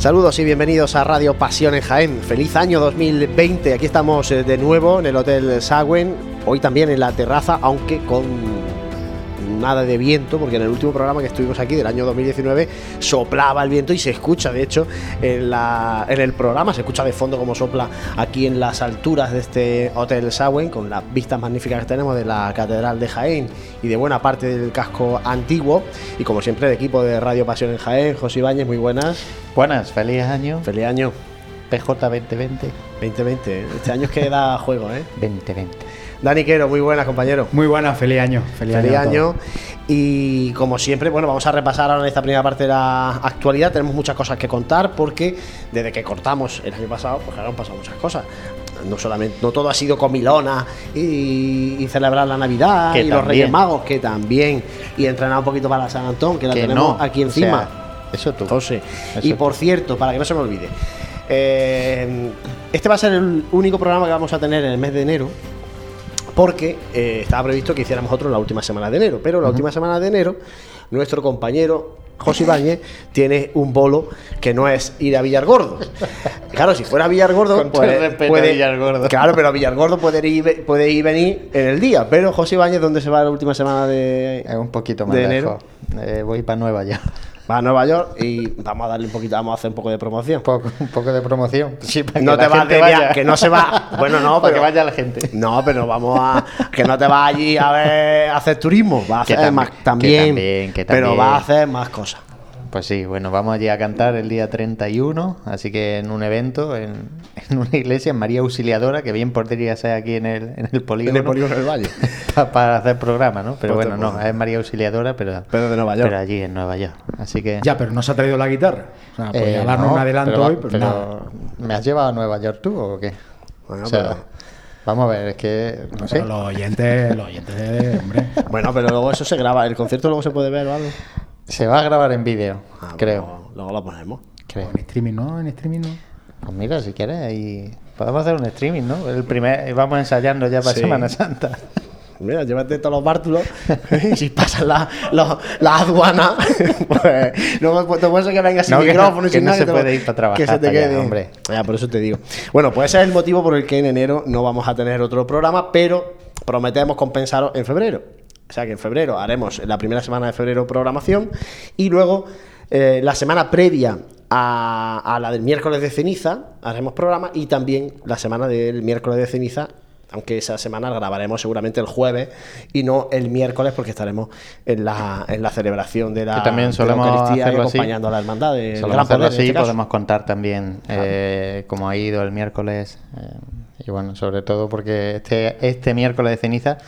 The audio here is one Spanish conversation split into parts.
Saludos y bienvenidos a Radio Pasión en Jaén. Feliz año 2020. Aquí estamos eh, de nuevo en el Hotel Sagüen. Hoy también en la terraza, aunque con nada de viento, porque en el último programa que estuvimos aquí del año 2019 soplaba el viento y se escucha, de hecho, en, la, en el programa, se escucha de fondo como sopla aquí en las alturas de este Hotel Sagüen, con las vistas magníficas que tenemos de la Catedral de Jaén y de buena parte del casco antiguo. Y como siempre, el equipo de Radio Pasión en Jaén, José Ibáñez, muy buenas. Buenas, feliz año. Feliz año. PJ 2020. 2020, este año es que da juego, ¿eh? 2020. Dani Quero, muy buenas, compañero. Muy buenas, feliz año. Feliz, año. Y como siempre, bueno, vamos a repasar ahora en esta primera parte de la actualidad. Tenemos muchas cosas que contar porque desde que cortamos el año pasado, pues claro, han pasado muchas cosas. No solamente, no todo ha sido comilona y, y celebrar la Navidad Que y los. Reyes Magos, que también. Y entrenar un poquito para San Antón, que la Que tenemos no, aquí o encima. sea, eso tú. José. Eso y tú. por cierto, para que no se me olvide, eh, este va a ser el único programa que vamos a tener en el mes de enero. Porque eh, estaba previsto que hiciéramos otro en la última semana de enero. Pero la última semana de enero, nuestro compañero José Ibáñez tiene un bolo que no es ir a Villargordo. Claro, si fuera a Villargordo, el respeto a Villargordo. Claro, pero a Villargordo puede ir, puede ir y venir en el día. Pero José Ibáñez, ¿dónde se va la última semana de, Es un poquito más de enero? lejos. Eh, voy para Nueva ya. Va a Nueva York y vamos a darle un poquito, vamos a hacer un poco de promoción. Un poco, un poco de promoción. Sí, para No que te vas de vaya. que no se va. Bueno, no, para pero que vaya la gente. No, pero vamos a. Que no te vas allí a ver a hacer turismo. Va a hacer también- más que también. también, que Pero también. va a hacer más cosas. Pues sí, bueno, vamos allí a cantar el día 31, así que en un evento, en, en una iglesia, en María Auxiliadora, que bien podría ser aquí en el, en el polígono. En el polígono del Valle. pa- para hacer programa, ¿no? Pero Pues bueno, no, es María Auxiliadora, pero, Pero de Nueva York. pero allí en Nueva York. Así que... Ya, pero no se ha traído la guitarra. O sea, pues Eh, ya darnos no, un adelanto pero- hoy, pero, pero nada. ¿Me has llevado a Nueva York tú o qué? Bueno, O sea, pero- Vamos a ver, es que no sé. Pero los oyentes, los oyentes, hombre. Bueno, pero luego eso se graba. ¿El concierto luego se puede ver o algo? Se va a grabar en vídeo, Ah, creo. Luego, luego lo ponemos. creo. En streaming no, en streaming no. Pues mira, si quieres, ahí podemos hacer un streaming, ¿no? El primer, vamos ensayando ya para Sí. Semana Santa. Mira, llévate todos los bártulos y si pasan la, los- la aduana, pues no, pues, no puede ser que venga sin No, que no- micrófono y que sin no nada. se te lo- puede ir para trabajar Que se te quede. hombre. Ya, por eso te digo. Bueno, pues ese es el motivo por el que en enero no vamos a tener otro programa, pero prometemos compensaros en febrero. O sea que en febrero haremos la primera semana de febrero programación y luego eh, la semana previa a, a la del miércoles de ceniza haremos programa y también la semana del miércoles de ceniza aunque esa semana la grabaremos seguramente el jueves y no el miércoles porque estaremos en la, en la celebración de la, Que también de la solemos Eucaristía así. acompañando a la hermandad del Solemos Gran hacerlo Poder, así, este podemos contar también eh, cómo ha ido el miércoles. eh, y bueno, sobre todo porque este, este miércoles de ceniza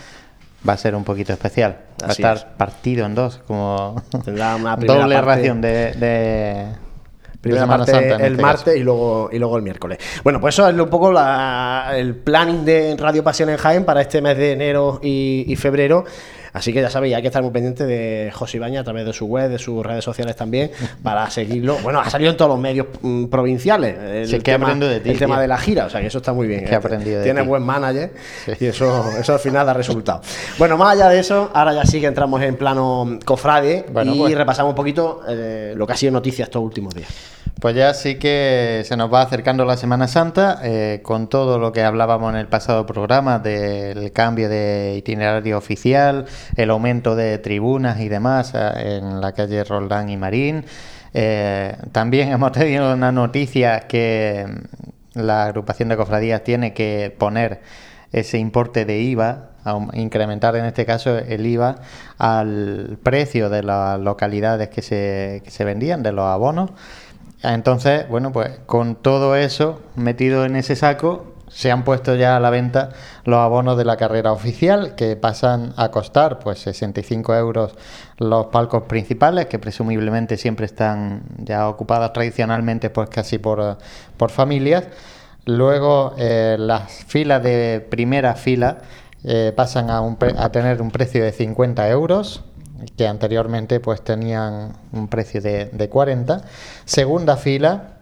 va a ser un poquito especial. Va a estar es. partido en dos, como Tendrá una primera doble parte- ración de, de, Primera parte Santa el este martes caso. y luego, y luego el miércoles. Bueno, pues eso es un poco la- el planning de Radio Pasión en Jaén para este mes de enero y, y febrero. Así que ya sabéis, hay que estar muy pendiente de José Ibaña a través de su web, de sus redes sociales también, para seguirlo. Bueno, ha salido en todos los medios mm, provinciales. El, Sí, que tema, aprendido de ti, el tema de la gira, o sea que eso está muy bien. Que he aprendido de Tiene ti. buen manager Sí. y eso, eso al final da resultado. Bueno, más allá de eso, ahora ya sí que entramos en plano cofrade Bueno, y pues. repasamos un poquito eh, lo que ha sido noticia estos últimos días. Pues ya sí que se nos va acercando la Semana Santa, eh, con todo lo que hablábamos en el pasado programa del cambio de itinerario oficial, el aumento de tribunas y demás eh, en la calle Roldán y Marín. Eh, también hemos tenido una noticia que la agrupación de cofradías tiene que poner ese importe de IVA, aum- incrementar en este caso el IVA al precio de las localidades que se vendían, de los abonos. Entonces, bueno, pues con todo eso metido en ese saco, se han puesto ya a la venta los abonos de la carrera oficial, que pasan a costar pues 65 euros los palcos principales, que presumiblemente siempre están ya ocupados tradicionalmente pues casi por, por familias. Luego eh, las filas de primera fila eh, pasan a, un pre- a tener un precio de 50 euros que anteriormente pues tenían un precio de, de 40. Segunda fila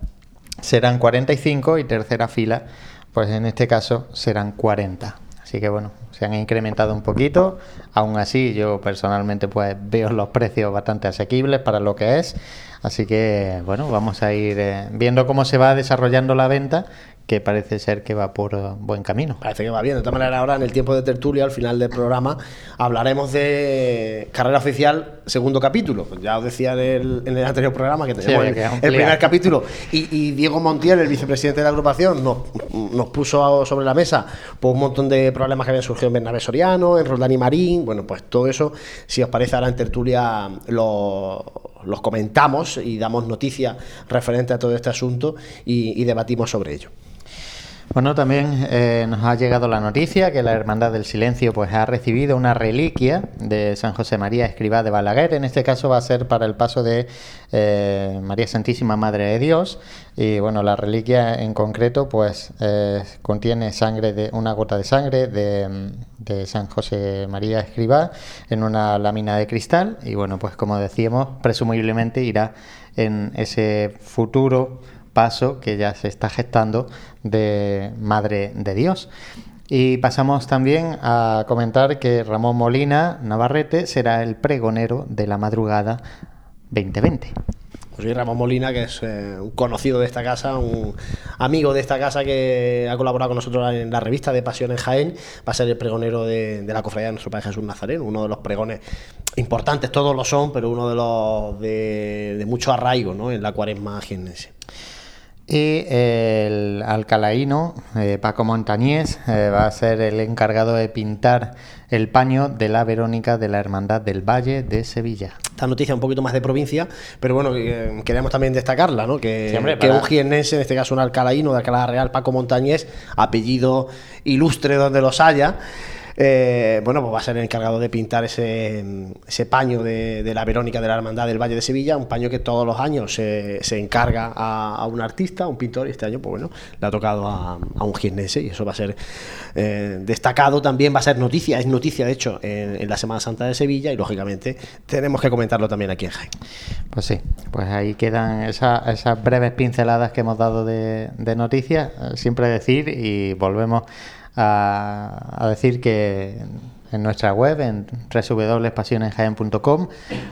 serán 45 y tercera fila pues en este caso serán 40. Así que bueno, se han incrementado un poquito. Aún así, yo personalmente pues veo los precios bastante asequibles para lo que es. Así que, bueno, vamos a ir eh, viendo cómo se va desarrollando la venta que parece ser que va por uh, buen camino. Parece que va bien. De todas maneras, ahora en el tiempo de tertulia, al final del programa, hablaremos de carrera oficial, segundo capítulo. Ya os decía en el, en el anterior programa que tenemos Sí, el, primer capítulo. Y, y Diego Montiel, el vicepresidente de la agrupación, nos, nos puso sobre la mesa pues, un montón de problemas que habían surgido en Bernabé Soriano, en Roldán y Marín. Bueno, pues todo eso, si os parece, ahora en tertulia lo los comentamos y damos noticias referentes a todo este asunto y- y debatimos sobre ello. Bueno, también eh, nos ha llegado la noticia que la Hermandad del Silencio pues ha recibido una reliquia de San José María Escribá de Balaguer. En este caso va a ser para el paso de eh, María Santísima Madre de Dios. Y bueno, la reliquia en concreto pues eh, contiene sangre de una gota de sangre de, de San José María Escribá en una lámina de cristal. Y bueno, pues como decíamos, presumiblemente irá en ese futuro paso que ya se está gestando de Madre de Dios. Y pasamos también a comentar que Ramón Molina Navarrete será el pregonero de la madrugada 2020. Pues soy Ramón Molina, que es eh, un conocido de esta casa, un amigo de esta casa que ha colaborado con nosotros en la revista de Pasión en Jaén. Va a ser el pregonero de, de la cofradía de nuestro Padre Jesús Nazareno, uno de los pregones importantes, todos lo son, pero uno de los de, de mucho arraigo ¿no? en la cuaresma jiennense. Y el alcalaíno, eh, Paco Montañés, eh, va a ser el encargado de pintar el paño de la Verónica de la Hermandad del Valle de Sevilla. Esta noticia un poquito más de provincia, pero bueno, eh, queremos también destacarla, ¿no? Que, Sí, hombre, que un jiennense, en este caso un alcalaíno de Alcalá Real, Paco Montañés, apellido ilustre donde los haya, eh, bueno, pues va a ser el encargado de pintar ese, paño de, la Verónica de la Hermandad del Valle de Sevilla, un paño que todos los años se, se encarga a, un artista, a un pintor, y este año, pues bueno, le ha tocado a, un jiennense, y eso va a ser eh, destacado también, va a ser noticia, es noticia de hecho en, la Semana Santa de Sevilla, y lógicamente tenemos que comentarlo también aquí en Jaén. Pues sí, pues ahí quedan esa- esas breves pinceladas que hemos dado de, de noticias. Eh, Siempre decir y volvemos a, a decir que en nuestra web, en www.pasionenjaen.com,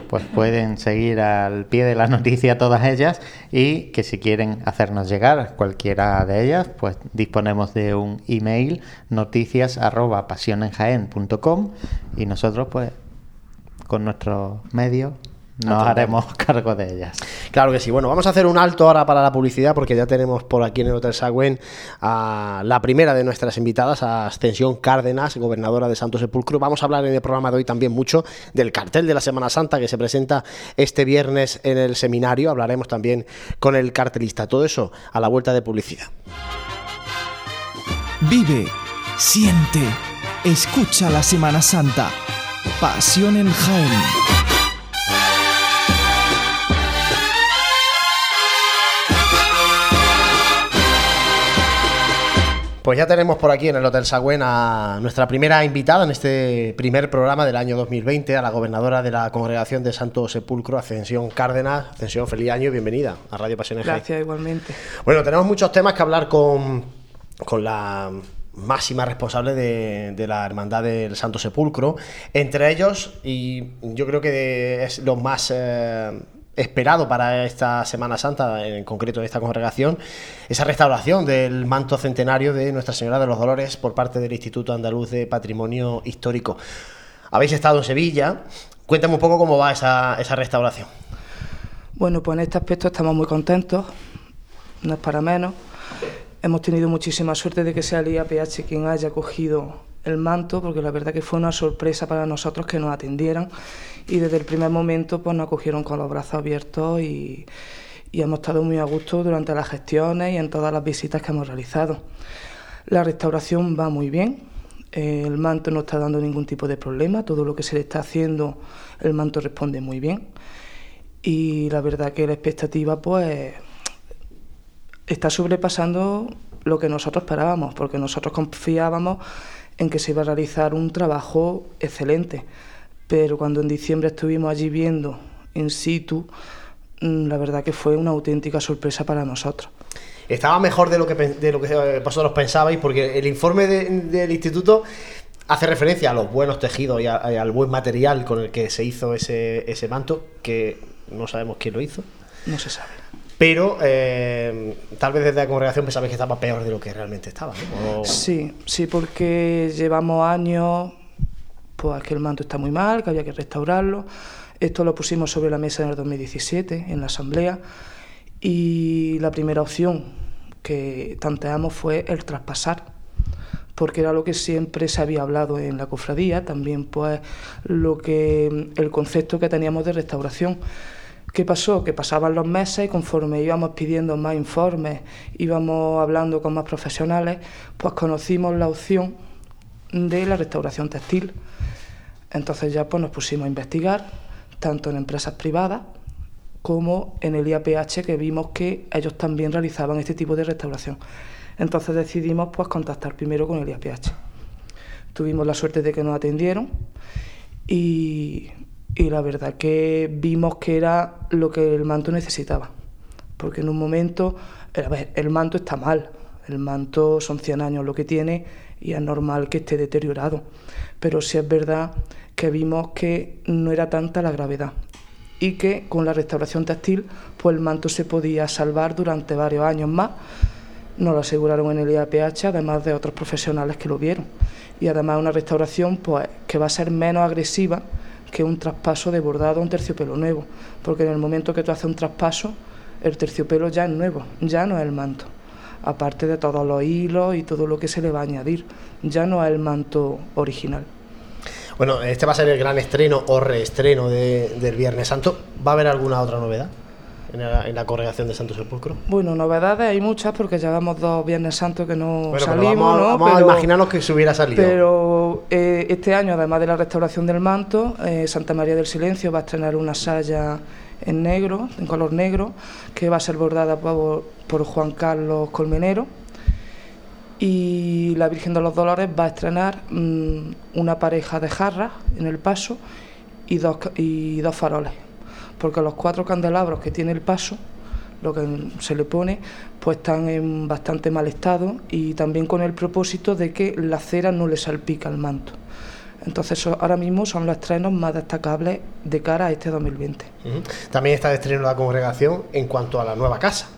pues pueden seguir al pie de la noticia todas ellas y que si quieren hacernos llegar cualquiera de ellas, pues disponemos de un email noticias arroba pasionenjaen.com y nosotros pues con nuestros medios nos haremos cargo de ellas. Claro que sí. Bueno, vamos a hacer un alto ahora para la publicidad porque ya tenemos por aquí en el Hotel Sagüen a la primera de nuestras invitadas, a Ascensión Cárdenas, gobernadora de Santo Sepulcro. Vamos a hablar en el programa de hoy también mucho del cartel de la Semana Santa que se presenta este viernes en el seminario. Hablaremos también con el cartelista. Todo eso a la vuelta de publicidad. Vive, siente, escucha la Semana Santa. Pasión en Jaén. Pues ya tenemos por aquí en el Hotel Sagüen a nuestra primera invitada en este primer programa del año 2020, a la gobernadora de la Congregación de Santo Sepulcro, Ascensión Cárdenas. Ascensión, feliz año y bienvenida a Radio Pasiones. Gracias, igualmente. Bueno, tenemos muchos temas que hablar con, con la máxima responsable de, de la Hermandad del Santo Sepulcro. Entre ellos, y yo creo que es lo más eh, esperado para esta Semana Santa, en concreto de esta congregación, esa restauración del manto centenario de Nuestra Señora de los Dolores por parte del Instituto Andaluz de Patrimonio Histórico. Habéis estado en Sevilla. Cuéntame un poco cómo va esa, esa restauración. Bueno, pues en este aspecto estamos muy contentos, no es para menos. Hemos tenido muchísima suerte de que sea el IAPH quien haya cogido el manto, porque la verdad que fue una sorpresa para nosotros que nos atendieran. Y desde el primer momento pues nos acogieron con los brazos abiertos y, hemos estado muy a gusto durante las gestiones y en todas las visitas que hemos realizado. La restauración va muy bien, el manto no está dando ningún tipo de problema, todo lo que se le está haciendo, el manto responde muy bien. Y la verdad que la expectativa pues está sobrepasando lo que nosotros esperábamos, porque nosotros confiábamos en que se iba a realizar un trabajo excelente, pero cuando en diciembre estuvimos allí viendo in situ, mm, la verdad que fue una auténtica sorpresa para nosotros. Estaba mejor de lo que, de lo que eh, vosotros pensabais, porque el informe de- del instituto hace referencia a los buenos tejidos y, a- y al buen material con el que se hizo ese, ese manto, que no sabemos quién lo hizo. No se sabe. Pero eh, tal vez desde la congregación pensabais que estaba peor de lo que realmente estaba. Sí, sí, porque llevamos años, pues que el manto está muy mal, que había que restaurarlo. Esto lo pusimos sobre la mesa en el 2017, en la asamblea, y la primera opción que tanteamos fue el traspasar, porque era lo que siempre se había hablado en la cofradía, también pues lo que el concepto que teníamos de restauración. ¿Qué pasó? Que pasaban los meses y conforme íbamos pidiendo más informes, íbamos hablando con más profesionales, pues conocimos la opción de la restauración textil. Entonces ya pues nos pusimos a investigar, tanto en empresas privadas como en el IAPH, que vimos que ellos también realizaban este tipo de restauración. Entonces decidimos pues contactar primero con el IAPH. Tuvimos la suerte de que nos atendieron y, y la verdad que vimos que era lo que el manto necesitaba. Porque en un momento, eh, a ver, el manto está mal, el manto son 100 años lo que tiene y es normal que esté deteriorado. Pero sí es verdad que vimos que no era tanta la gravedad y que con la restauración textil pues el manto se podía salvar durante varios años más. Nos lo aseguraron en el IAPH, además de otros profesionales que lo vieron. Y además una restauración pues, que va a ser menos agresiva que un traspaso de bordado a un terciopelo nuevo, porque en el momento que tú haces un traspaso, el terciopelo ya es nuevo, ya no es el manto, aparte de todos los hilos y todo lo que se le va a añadir, ya no es el manto original. Bueno, este va a ser el gran estreno o reestreno de- del Viernes Santo. ¿Va a haber alguna otra novedad en la, en la congregación de Santo Sepulcro? Bueno, novedades hay muchas porque llevamos dos Viernes Santos que no Bueno, pero salimos, vamos, ¿no? vamos a imaginarnos que se hubiera salido. Pero eh, este año, además de la restauración del manto, eh, Santa María del Silencio va a estrenar una saya en negro, en color negro, que va a ser bordada por, por Juan Carlos Colmenero. Y la Virgen de los Dolores va a estrenar mm, una pareja de jarras en el paso y dos, y dos faroles. Porque los cuatro candelabros que tiene el paso, lo que se le pone, pues están en bastante mal estado y también con el propósito de que la cera no le salpica al manto. Entonces ahora mismo son los estrenos más destacables de cara a este 2020. Ujú. También está de estreno la congregación en cuanto a la nueva casa.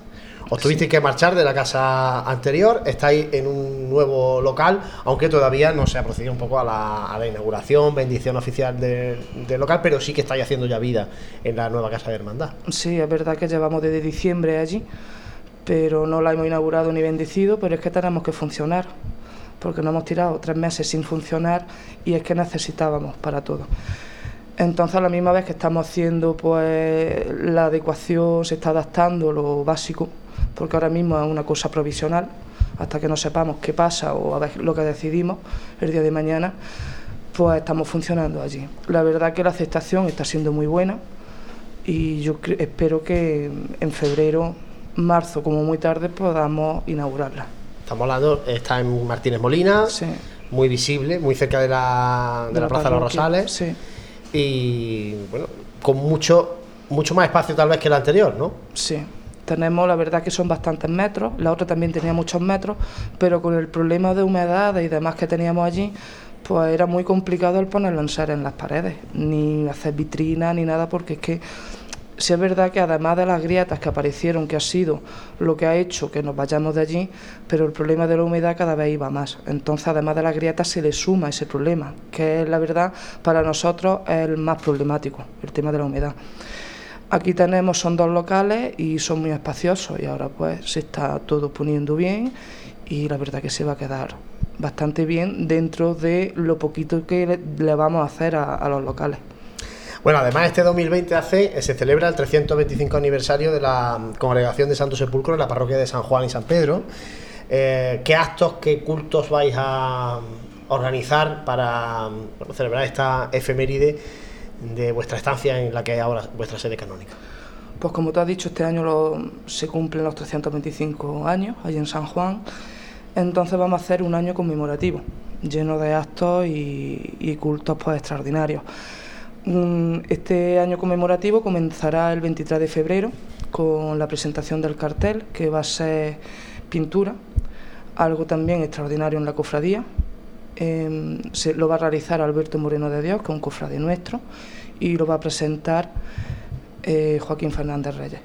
Os tuvisteis que marchar de la casa anterior, estáis en un nuevo local, aunque todavía no se ha procedido un poco a la, inauguración, bendición oficial de- del local, pero sí que estáis haciendo ya vida en la nueva casa de hermandad. Sí, es verdad que llevamos desde diciembre allí, pero no la hemos inaugurado ni bendecido, pero es que tenemos que funcionar, porque nos hemos tirado tres meses sin funcionar y es que necesitábamos para todo. Entonces, a la misma vez que estamos haciendo pues la adecuación, se está adaptando lo básico, porque ahora mismo es una cosa provisional, hasta que no sepamos qué pasa o a ver lo que decidimos el día de mañana, pues estamos funcionando allí. La verdad que la aceptación está siendo muy buena y yo espero que en febrero, marzo, como muy tarde, podamos inaugurarla. Estamos hablando, está en Martínez Molina, Sí. muy visible, muy cerca de la, de la Plaza de los Rosales Sí, y bueno, con mucho, mucho más espacio tal vez que el anterior, ¿no? sí. Tenemos, la verdad que son bastantes metros, la otra también tenía muchos metros, pero con el problema de humedad y demás que teníamos allí, pues era muy complicado el poner lanzar en las paredes, ni hacer vitrinas ni nada, porque es que si es verdad que además de las grietas que aparecieron, que ha sido lo que ha hecho que nos vayamos de allí, pero el problema de la humedad cada vez iba más. Entonces, además de las grietas, se le suma ese problema, que es la verdad para nosotros es el más problemático, el tema de la humedad. Aquí tenemos, son dos locales y son muy espaciosos y ahora pues se está todo poniendo bien y la verdad que se va a quedar bastante bien dentro de lo poquito que le, vamos a hacer a, los locales. Bueno, además este 2020 hace, eh, se celebra el 325 aniversario de la Congregación de Santo Sepulcro en la parroquia de San Juan y San Pedro. Eh, ¿Qué actos, qué cultos vais a organizar para celebrar esta efeméride de vuestra estancia en la que es ahora vuestra sede canónica? Pues como tú has dicho, este año se cumplen los 325 años allí en San Juan, entonces vamos a hacer un año conmemorativo, lleno de actos y, y cultos pues extraordinarios. Mm, Este año conmemorativo comenzará el 23 de febrero con la presentación del cartel, que va a ser pintura, algo también extraordinario en la cofradía. Em, se, lo va a realizar Alberto Moreno de Dios, que es un cofrade nuestro, y lo va a presentar eh, Joaquín Fernández Reyes.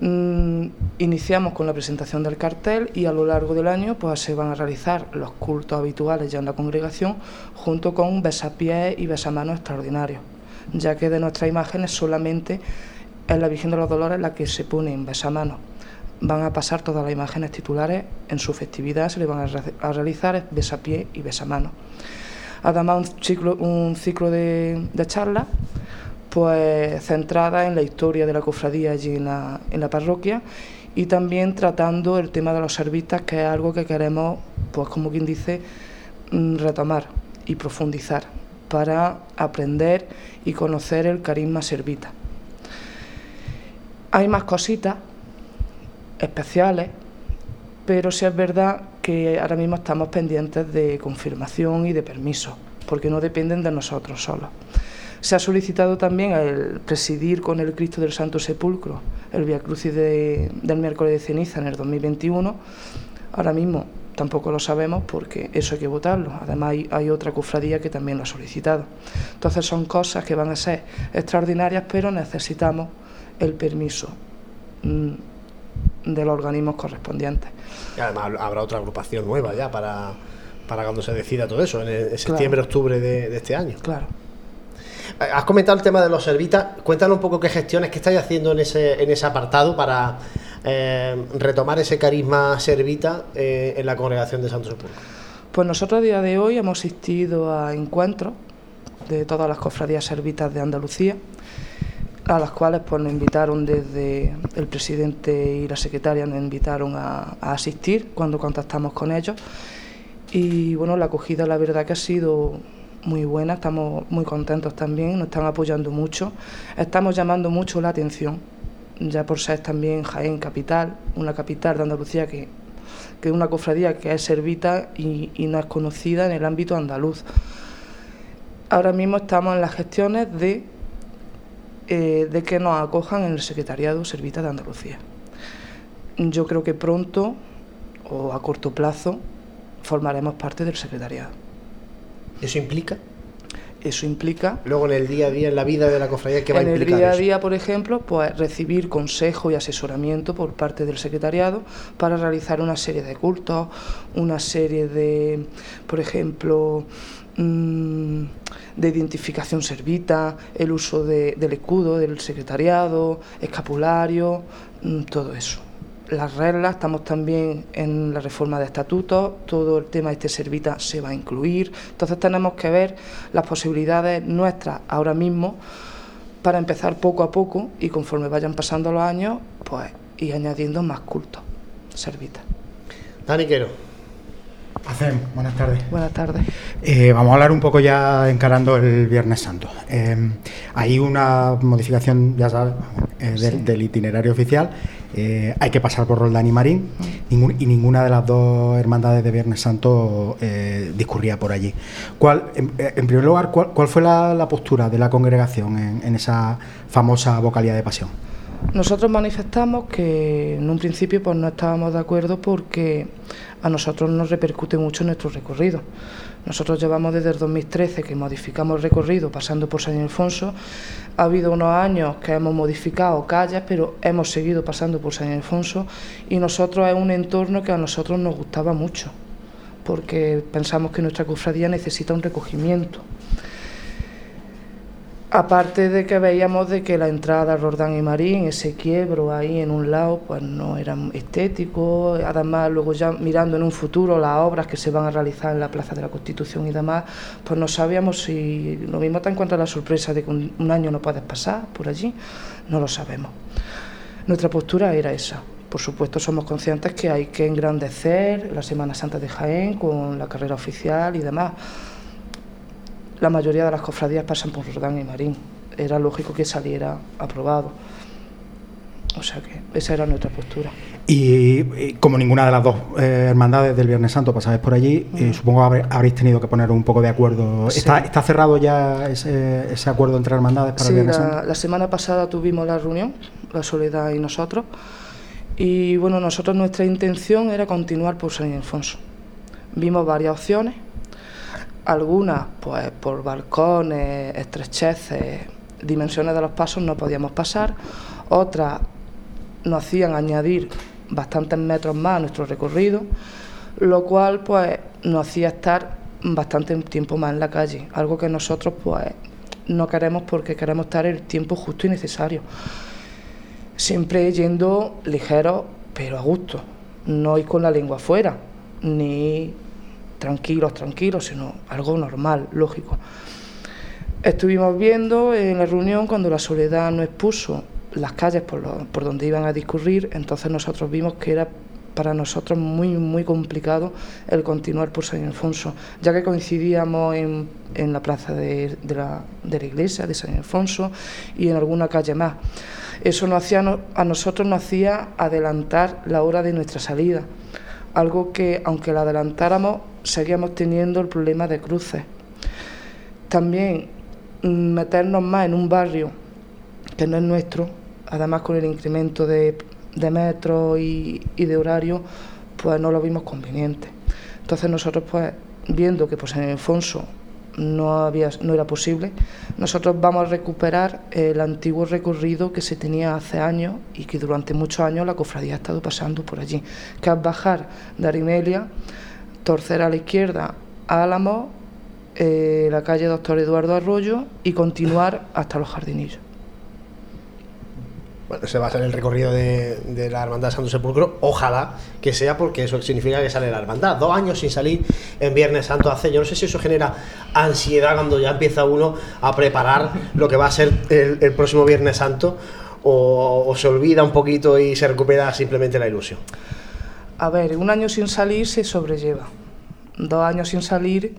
Mm, iniciamos con la presentación del cartel y a lo largo del año pues, se van a realizar los cultos habituales ya en la congregación junto con besapiés y besamanos extraordinarios, ya que de nuestras imágenes solamente es la Virgen de los Dolores la que se pone en besamanos. Van a pasar todas las imágenes titulares en su festividad, se le van a, realizar besapié y besamanos. Además, un ciclo, un ciclo de, de charlas pues centrada en la historia de la cofradía allí en la, en la parroquia y también tratando el tema de los servistas, que es algo que queremos, pues como quien dice, mm, retomar y profundizar para aprender y conocer el carisma servita. Hay más cositas especiales, pero sí es verdad que ahora mismo estamos pendientes de confirmación y de permiso, porque no dependen de nosotros solos. Se ha solicitado también el presidir con el Cristo del Santo Sepulcro el Via Crucis del miércoles de ceniza en el 2021. Ahora mismo tampoco lo sabemos porque eso hay que votarlo. Además hay, otra cofradía que también lo ha solicitado. Entonces son cosas que van a ser extraordinarias, pero necesitamos el permiso mm, de los organismos correspondientes. Y además habrá otra agrupación nueva ya para, para cuando se decida todo eso, en, septiembre, octubre de, de este año. Claro. Has comentado el tema de los servitas. Cuéntanos un poco qué gestiones que estáis haciendo en ese, en ese apartado para eh, retomar ese carisma servita eh, en la congregación de Santo Sepulcro. Pues nosotros a día de hoy hemos asistido a encuentros de todas las cofradías servitas de Andalucía, a las cuales pues, nos invitaron desde el presidente y la secretaria, nos invitaron a, asistir cuando contactamos con ellos. Y bueno, la acogida la verdad que ha sido muy buena, estamos muy contentos también, nos están apoyando mucho, estamos llamando mucho la atención, ya por ser también Jaén capital, una capital de Andalucía que, que es una cofradía que es servita y, no es conocida en el ámbito andaluz. Ahora mismo estamos en las gestiones de, eh, de que nos acojan en el Secretariado Servita de Andalucía. Yo creo que pronto o a corto plazo formaremos parte del secretariado. ¿Eso implica? Eso implica... Luego en el día a día, en la vida de la cofradía, ¿qué va a implicar En el día a día, por ejemplo, pues recibir consejo y asesoramiento por parte del secretariado para realizar una serie de cultos, una serie de, por ejemplo, de identificación servita, el uso del escudo del secretariado, escapulario, mm, todo eso las reglas, estamos también en la reforma de estatutos, todo el tema de este servita se va a incluir, entonces tenemos que ver las posibilidades nuestras ahora mismo para empezar poco a poco y conforme vayan pasando los años, pues ir añadiendo más cultos, servita. Dani Quero. Hacen, buenas tardes. Buenas tardes. Eh, vamos a hablar un poco ya encarando el Viernes Santo. Eh, hay una modificación, ya sabes, eh, del, itinerario oficial. hay que pasar por Roldán y Marín y ninguna de las dos hermandades de Viernes Santo discurría por allí. ¿Cuál, en, primer lugar, cuál, fue la, postura de la congregación en, en esa famosa vocalía de pasión? Nosotros manifestamos que en un principio pues no estábamos de acuerdo porque a nosotros nos repercute mucho nuestro recorrido. Nosotros llevamos desde el 2013 que modificamos el recorrido pasando por San Ildefonso. Ha habido unos años que hemos modificado calles, pero hemos seguido pasando por San Ildefonso y nosotros es un entorno que a nosotros nos gustaba mucho, porque pensamos que nuestra cofradía necesita un recogimiento. Aparte de que veíamos de que la entrada a Rordán y Marín, ese quiebro ahí en un lado, pues no era estético. Además, luego ya mirando en un futuro las obras que se van a realizar en la Plaza de la Constitución y demás, pues no sabíamos si lo mismo te encuentras la sorpresa de que un, año no puedes pasar por allí, no lo sabemos. Nuestra postura era esa. Por supuesto, somos conscientes que hay que engrandecer la Semana Santa de Jaén con la carrera oficial y demás la mayoría de las cofradías pasan por Jordán y Marín. Era lógico que saliera aprobado. O sea que esa era nuestra postura. Y, como ninguna de las dos eh, hermandades del Viernes Santo pasáis por allí, eh, supongo que habréis tenido que poner un poco de acuerdo. ¿Está, ¿Está, cerrado ya ese, ese, acuerdo entre hermandades para el Viernes la, Santo? La semana pasada tuvimos la reunión, la Soledad y nosotros. Y bueno, nosotros nuestra intención era continuar por San Ildefonso. Vimos varias opciones Algunas, pues por balcones, estrecheces, dimensiones de los pasos no podíamos pasar. Otras nos hacían añadir bastantes metros más a nuestro recorrido, lo cual pues nos hacía estar bastante tiempo más en la calle, algo que nosotros pues no queremos porque queremos estar el tiempo justo y necesario. Siempre yendo ligero pero a gusto, no ir con la lengua afuera, ni tranquilos, tranquilos, sino algo normal, lógico. Estuvimos viendo en la reunión cuando la soledad nos expuso las calles por, por donde iban a discurrir, entonces nosotros vimos que era para nosotros muy, muy complicado el continuar por San Alfonso, ya que coincidíamos en, en la plaza de, la, de, la, iglesia de San Alfonso y en alguna calle más. Eso nos hacía, a nosotros nos hacía adelantar la hora de nuestra salida, algo que aunque la adelantáramos seguíamos teniendo el problema de cruces. También mm, meternos más en un barrio que no es nuestro, además con el incremento de, de metros y, de horario, pues no lo vimos conveniente. Entonces nosotros, pues, viendo que pues, en Alfonso no, había, no era posible, nosotros vamos a recuperar el antiguo recorrido que se tenía hace años y que durante muchos años la cofradía ha estado pasando por allí, que es bajar de Arimelia, torcer a la izquierda Álamo, eh, la calle Doctor Eduardo Arroyo y continuar hasta los jardinillos. Bueno, se basa en el recorrido de, la Hermandad de Santo Sepulcro. Ojalá que sea porque eso significa que sale la Hermandad. Dos años sin salir en Viernes Santo hace. Yo no sé si eso genera ansiedad cuando ya empieza uno a preparar lo que va a ser el, próximo Viernes Santo o, se olvida un poquito y se recupera simplemente la ilusión. A ver, un año sin salir se sobrelleva. Dos años sin salir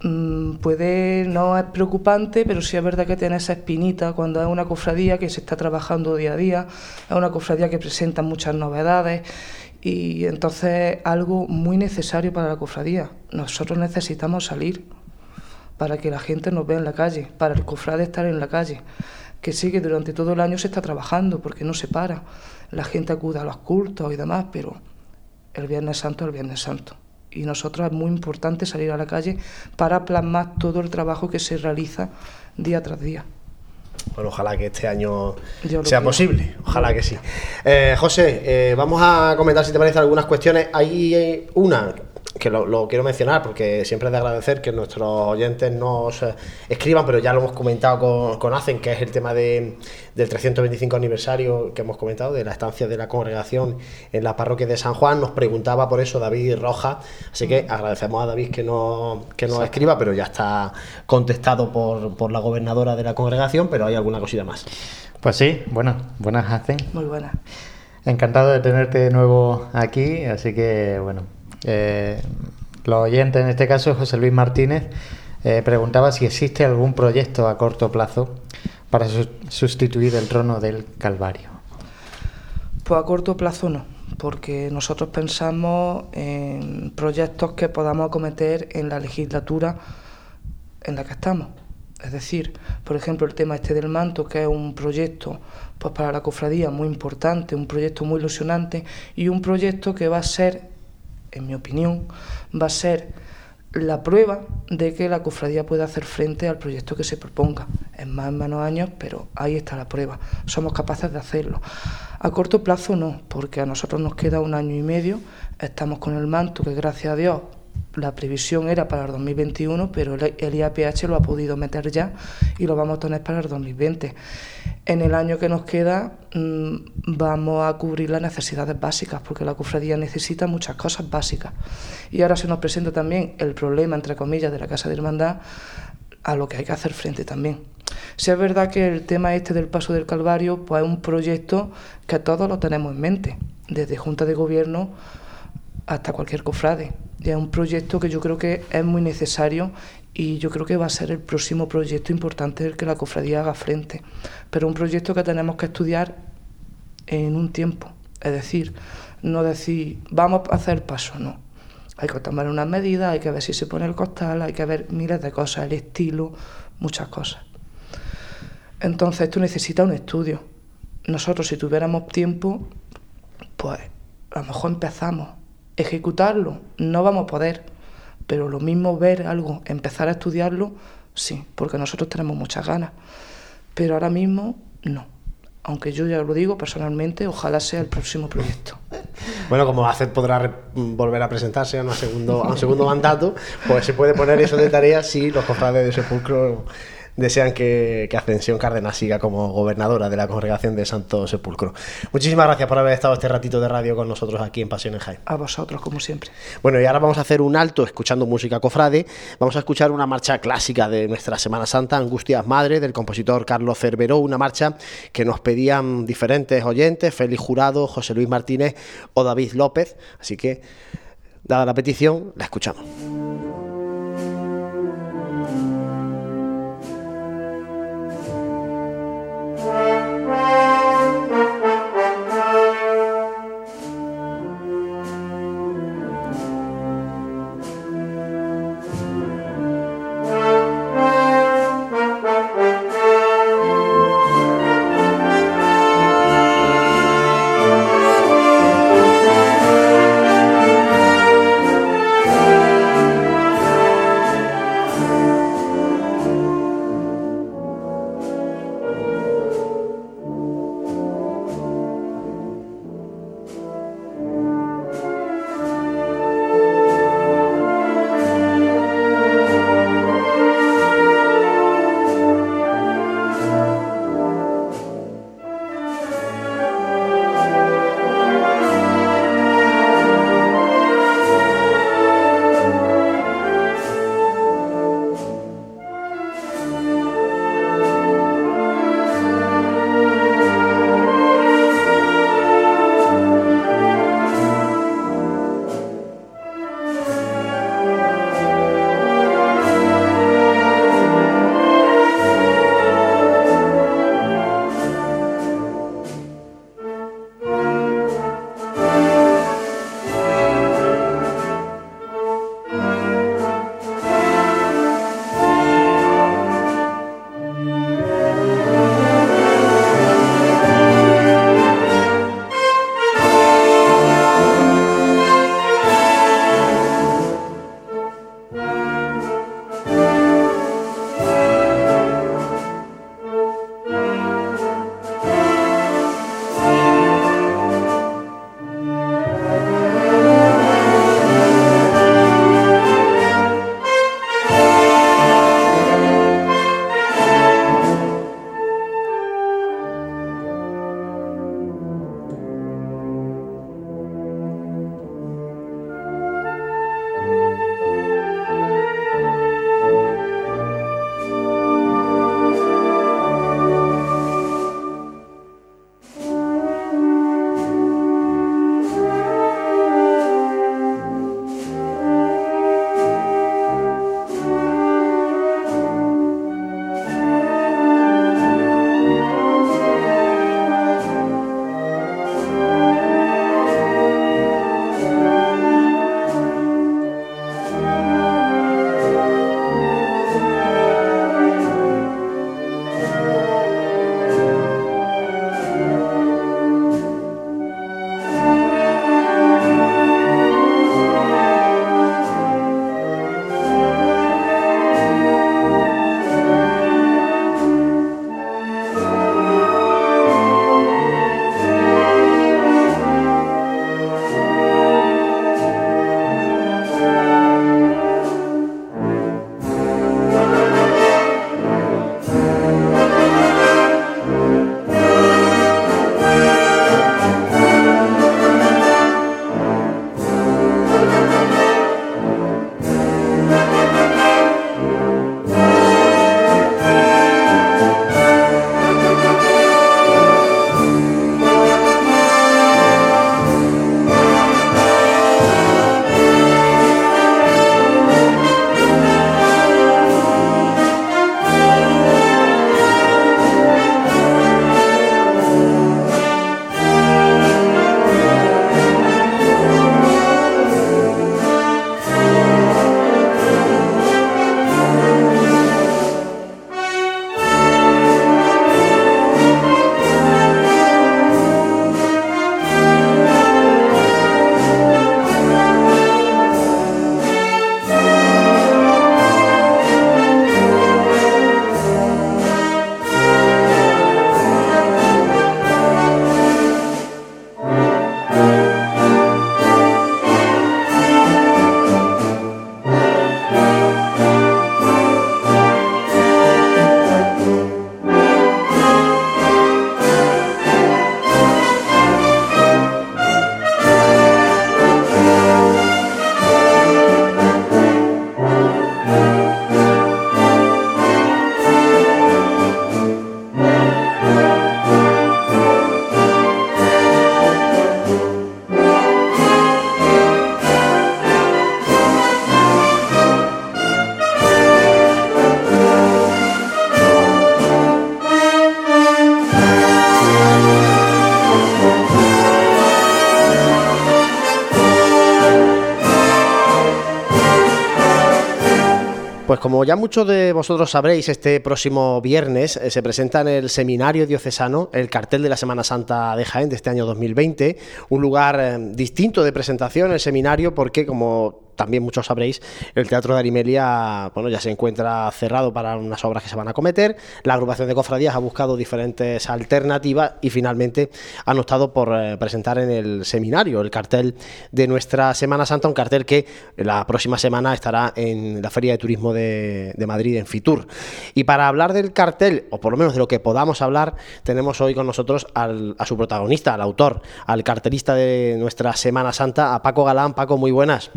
puede no es preocupante, pero sí es verdad que tiene esa espinita cuando es una cofradía que se está trabajando día a día, es una cofradía que presenta muchas novedades y entonces algo muy necesario para la cofradía. Nosotros necesitamos salir para que la gente nos vea en la calle, para el cofrade estar en la calle, que sí que durante todo el año se está trabajando porque no se para, la gente acude a los cultos y demás, pero el Viernes Santo es el Viernes Santo y nosotros es muy importante salir a la calle para plasmar todo el trabajo que se realiza día tras día. Bueno, ojalá que este año sea posible, ojalá que sí. Eh, José, eh, vamos a comentar si te parece algunas cuestiones. Hay una que lo, quiero mencionar porque siempre es de agradecer que nuestros oyentes nos eh, escriban, pero ya lo hemos comentado con, con ACEN, que es el tema de, del 325 aniversario que hemos comentado, de la estancia de la congregación en la parroquia de San Juan. Nos preguntaba por eso David Roja, así que agradecemos a David que, no, que nos escriba, pero ya está contestado por, por la gobernadora de la congregación, pero hay alguna cosita más. Pues sí, bueno, buenas ACEN. Muy buenas. Encantado de tenerte de nuevo aquí, así que bueno, eh, los oyentes, en este caso José Luis Martínez, eh, preguntaba si existe algún proyecto a corto plazo para sustituir el trono del Calvario. Pues a corto plazo no, porque nosotros pensamos en proyectos que podamos acometer en la legislatura en la que estamos. Es decir, por ejemplo, el tema este del manto, que es un proyecto pues para la cofradía muy importante, un proyecto muy ilusionante y un proyecto que va a ser en mi opinión, va a ser la prueba de que la cofradía puede hacer frente al proyecto que se proponga. En más o menos años, pero ahí está la prueba. Somos capaces de hacerlo. A corto plazo no, porque a nosotros nos queda un año y medio. Estamos con el manto, que gracias a Dios la previsión era para el 2021, pero el IAPH lo ha podido meter ya y lo vamos a tener para el 2020. En el año que nos queda mm, vamos a cubrir las necesidades básicas, porque la cofradía necesita muchas cosas básicas. Y ahora se nos presenta también el problema, entre comillas, de la Casa de Hermandad, a lo que hay que hacer frente también. Si es verdad que el tema este del paso del Calvario pues es un proyecto que todos lo tenemos en mente, desde Junta de Gobierno hasta cualquier cofrade. Es un proyecto que yo creo que es muy necesario y yo creo que va a ser el próximo proyecto importante del que la cofradía haga frente. Pero un proyecto que tenemos que estudiar en un tiempo. Es decir, no decir, vamos a hacer paso, no. Hay que tomar unas medidas, hay que ver si se pone el costal, hay que ver miles de cosas, el estilo, muchas cosas. Entonces esto necesita un estudio. Nosotros si tuviéramos tiempo, pues a lo mejor empezamos ejecutarlo no vamos a poder, pero lo mismo ver algo, empezar a estudiarlo, sí, porque nosotros tenemos muchas ganas, pero ahora mismo no. Aunque yo ya lo digo personalmente, ojalá sea el próximo proyecto. Bueno, como hacer podrá volver a presentarse a, un segundo, a un segundo mandato, pues se puede poner eso de tarea si los cofrades de Sepulcro desean que, Ascensión Cárdenas siga como gobernadora de la congregación de Santo Sepulcro. Muchísimas gracias por haber estado este ratito de radio con nosotros aquí en Pasión en Jaén. A vosotros, como siempre. Bueno, y ahora vamos a hacer un alto escuchando música cofrade. Vamos a escuchar una marcha clásica de nuestra Semana Santa, Angustias Madre, del compositor Carlos Cerveró, una marcha que nos pedían diferentes oyentes, Félix Jurado, José Luis Martínez o David López. Así que, dada la petición, la escuchamos. Pues como ya muchos de vosotros sabréis, este próximo viernes eh, se presenta en el Seminario Diocesano el cartel de la Semana Santa de Jaén de este año 2020, un lugar eh, distinto de presentación, el seminario, porque como también muchos sabréis, el Teatro de Arimelia bueno, ya se encuentra cerrado para unas obras que se van a cometer. La agrupación de cofradías ha buscado diferentes alternativas y finalmente han optado por eh, presentar en el seminario el cartel de nuestra Semana Santa, un cartel que la próxima semana estará en la Feria de Turismo de, Madrid, en Fitur. Y para hablar del cartel, o por lo menos de lo que podamos hablar, tenemos hoy con nosotros a su protagonista, al autor, al cartelista de nuestra Semana Santa, a Paco Galán. Paco, muy buenas.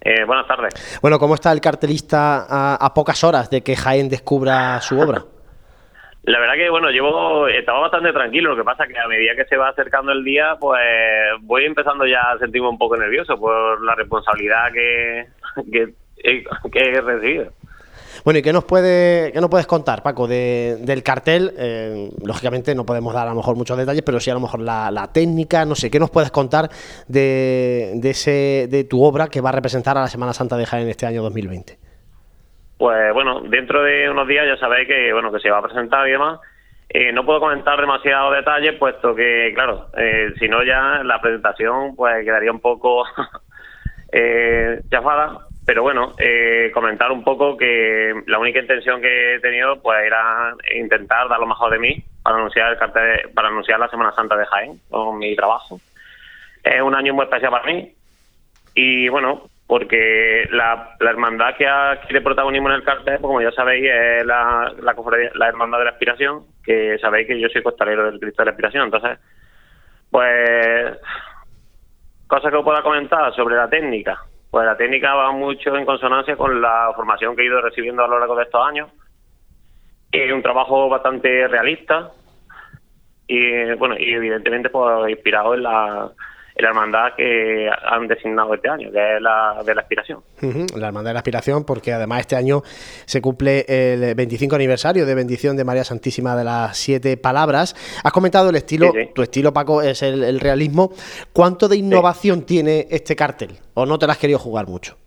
Eh, buenas tardes. Bueno, ¿cómo está el cartelista a, pocas horas de que Jaén descubra su obra? La verdad que, bueno, llevo, estaba bastante tranquilo, lo que pasa que a medida que se va acercando el día, pues voy empezando ya a sentirme un poco nervioso por la responsabilidad que, que, que he recibido. Bueno, ¿y qué nos, puede, qué nos puedes contar, Paco, del cartel? Eh, lógicamente no podemos dar a lo mejor muchos detalles, pero sí a lo mejor la, técnica, no sé, ¿qué nos puedes contar de, de, ese, de tu obra que va a representar a la Semana Santa de Jaén este año 2020? Pues bueno, dentro de unos días ya sabéis que, bueno, que se va a presentar y demás. Eh, no puedo comentar demasiados detalles, puesto que, claro, eh, si no ya la presentación pues quedaría un poco eh, chafada pero bueno, eh, comentar un poco que la única intención que he tenido pues era intentar dar lo mejor de mí para anunciar el cartel, para anunciar la Semana Santa de Jaén con mi trabajo. Es un año muy especial para mí y bueno, porque la, hermandad que adquiere protagonismo en el cartel, pues como ya sabéis, es la, la, hermandad de la aspiración, que sabéis que yo soy costalero del Cristo de la aspiración, entonces, pues, cosas que os pueda comentar sobre la técnica. Pues la técnica va mucho en consonancia con la formación que he ido recibiendo a lo largo de estos años. Es un trabajo bastante realista y bueno, y evidentemente pues inspirado en la la hermandad que han designado este año, que es la de la aspiración. la hermandad de la aspiración, porque además este año se cumple el 25 aniversario de bendición de María Santísima de las Siete Palabras. Has comentado el estilo, tu estilo Paco es el, realismo. ¿Cuánto de innovación tiene este cartel? ¿O no te la has querido jugar mucho?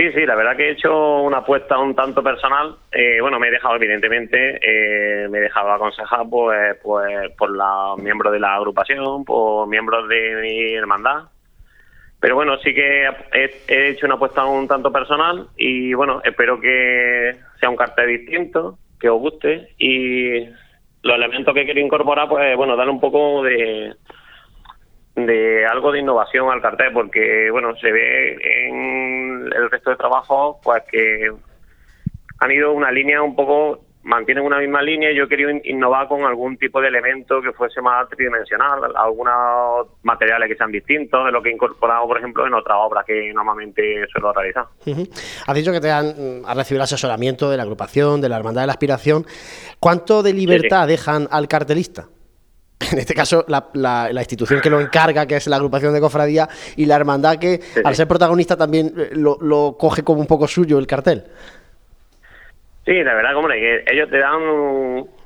Sí, sí, la verdad que he hecho una apuesta un tanto personal. Eh, bueno, me he dejado, evidentemente, eh, me he dejado aconsejar pues, pues, por los miembros de la agrupación, por miembros de mi hermandad. Pero bueno, sí que he, hecho una apuesta un tanto personal y bueno, espero que sea un cartel distinto, que os guste y los elementos que quiero incorporar, pues bueno, dar un poco de, de algo de innovación al cartel, porque bueno, se ve en el resto de trabajos pues que han ido una línea un poco, mantienen una misma línea y yo he querido innovar con algún tipo de elemento que fuese más tridimensional, algunos materiales que sean distintos de lo que he incorporado, por ejemplo, en otras obras que normalmente suelo realizar. Has dicho que te han, recibido el asesoramiento de la agrupación, de la Hermandad de la Aspiración. ¿Cuánto de libertad dejan al cartelista? en este caso la, la, institución que lo encarga, que es la agrupación de cofradía, y la hermandad que, al ser protagonista, también eh, lo, lo, coge como un poco suyo el cartel. Sí, la verdad, hombre, que ellos te dan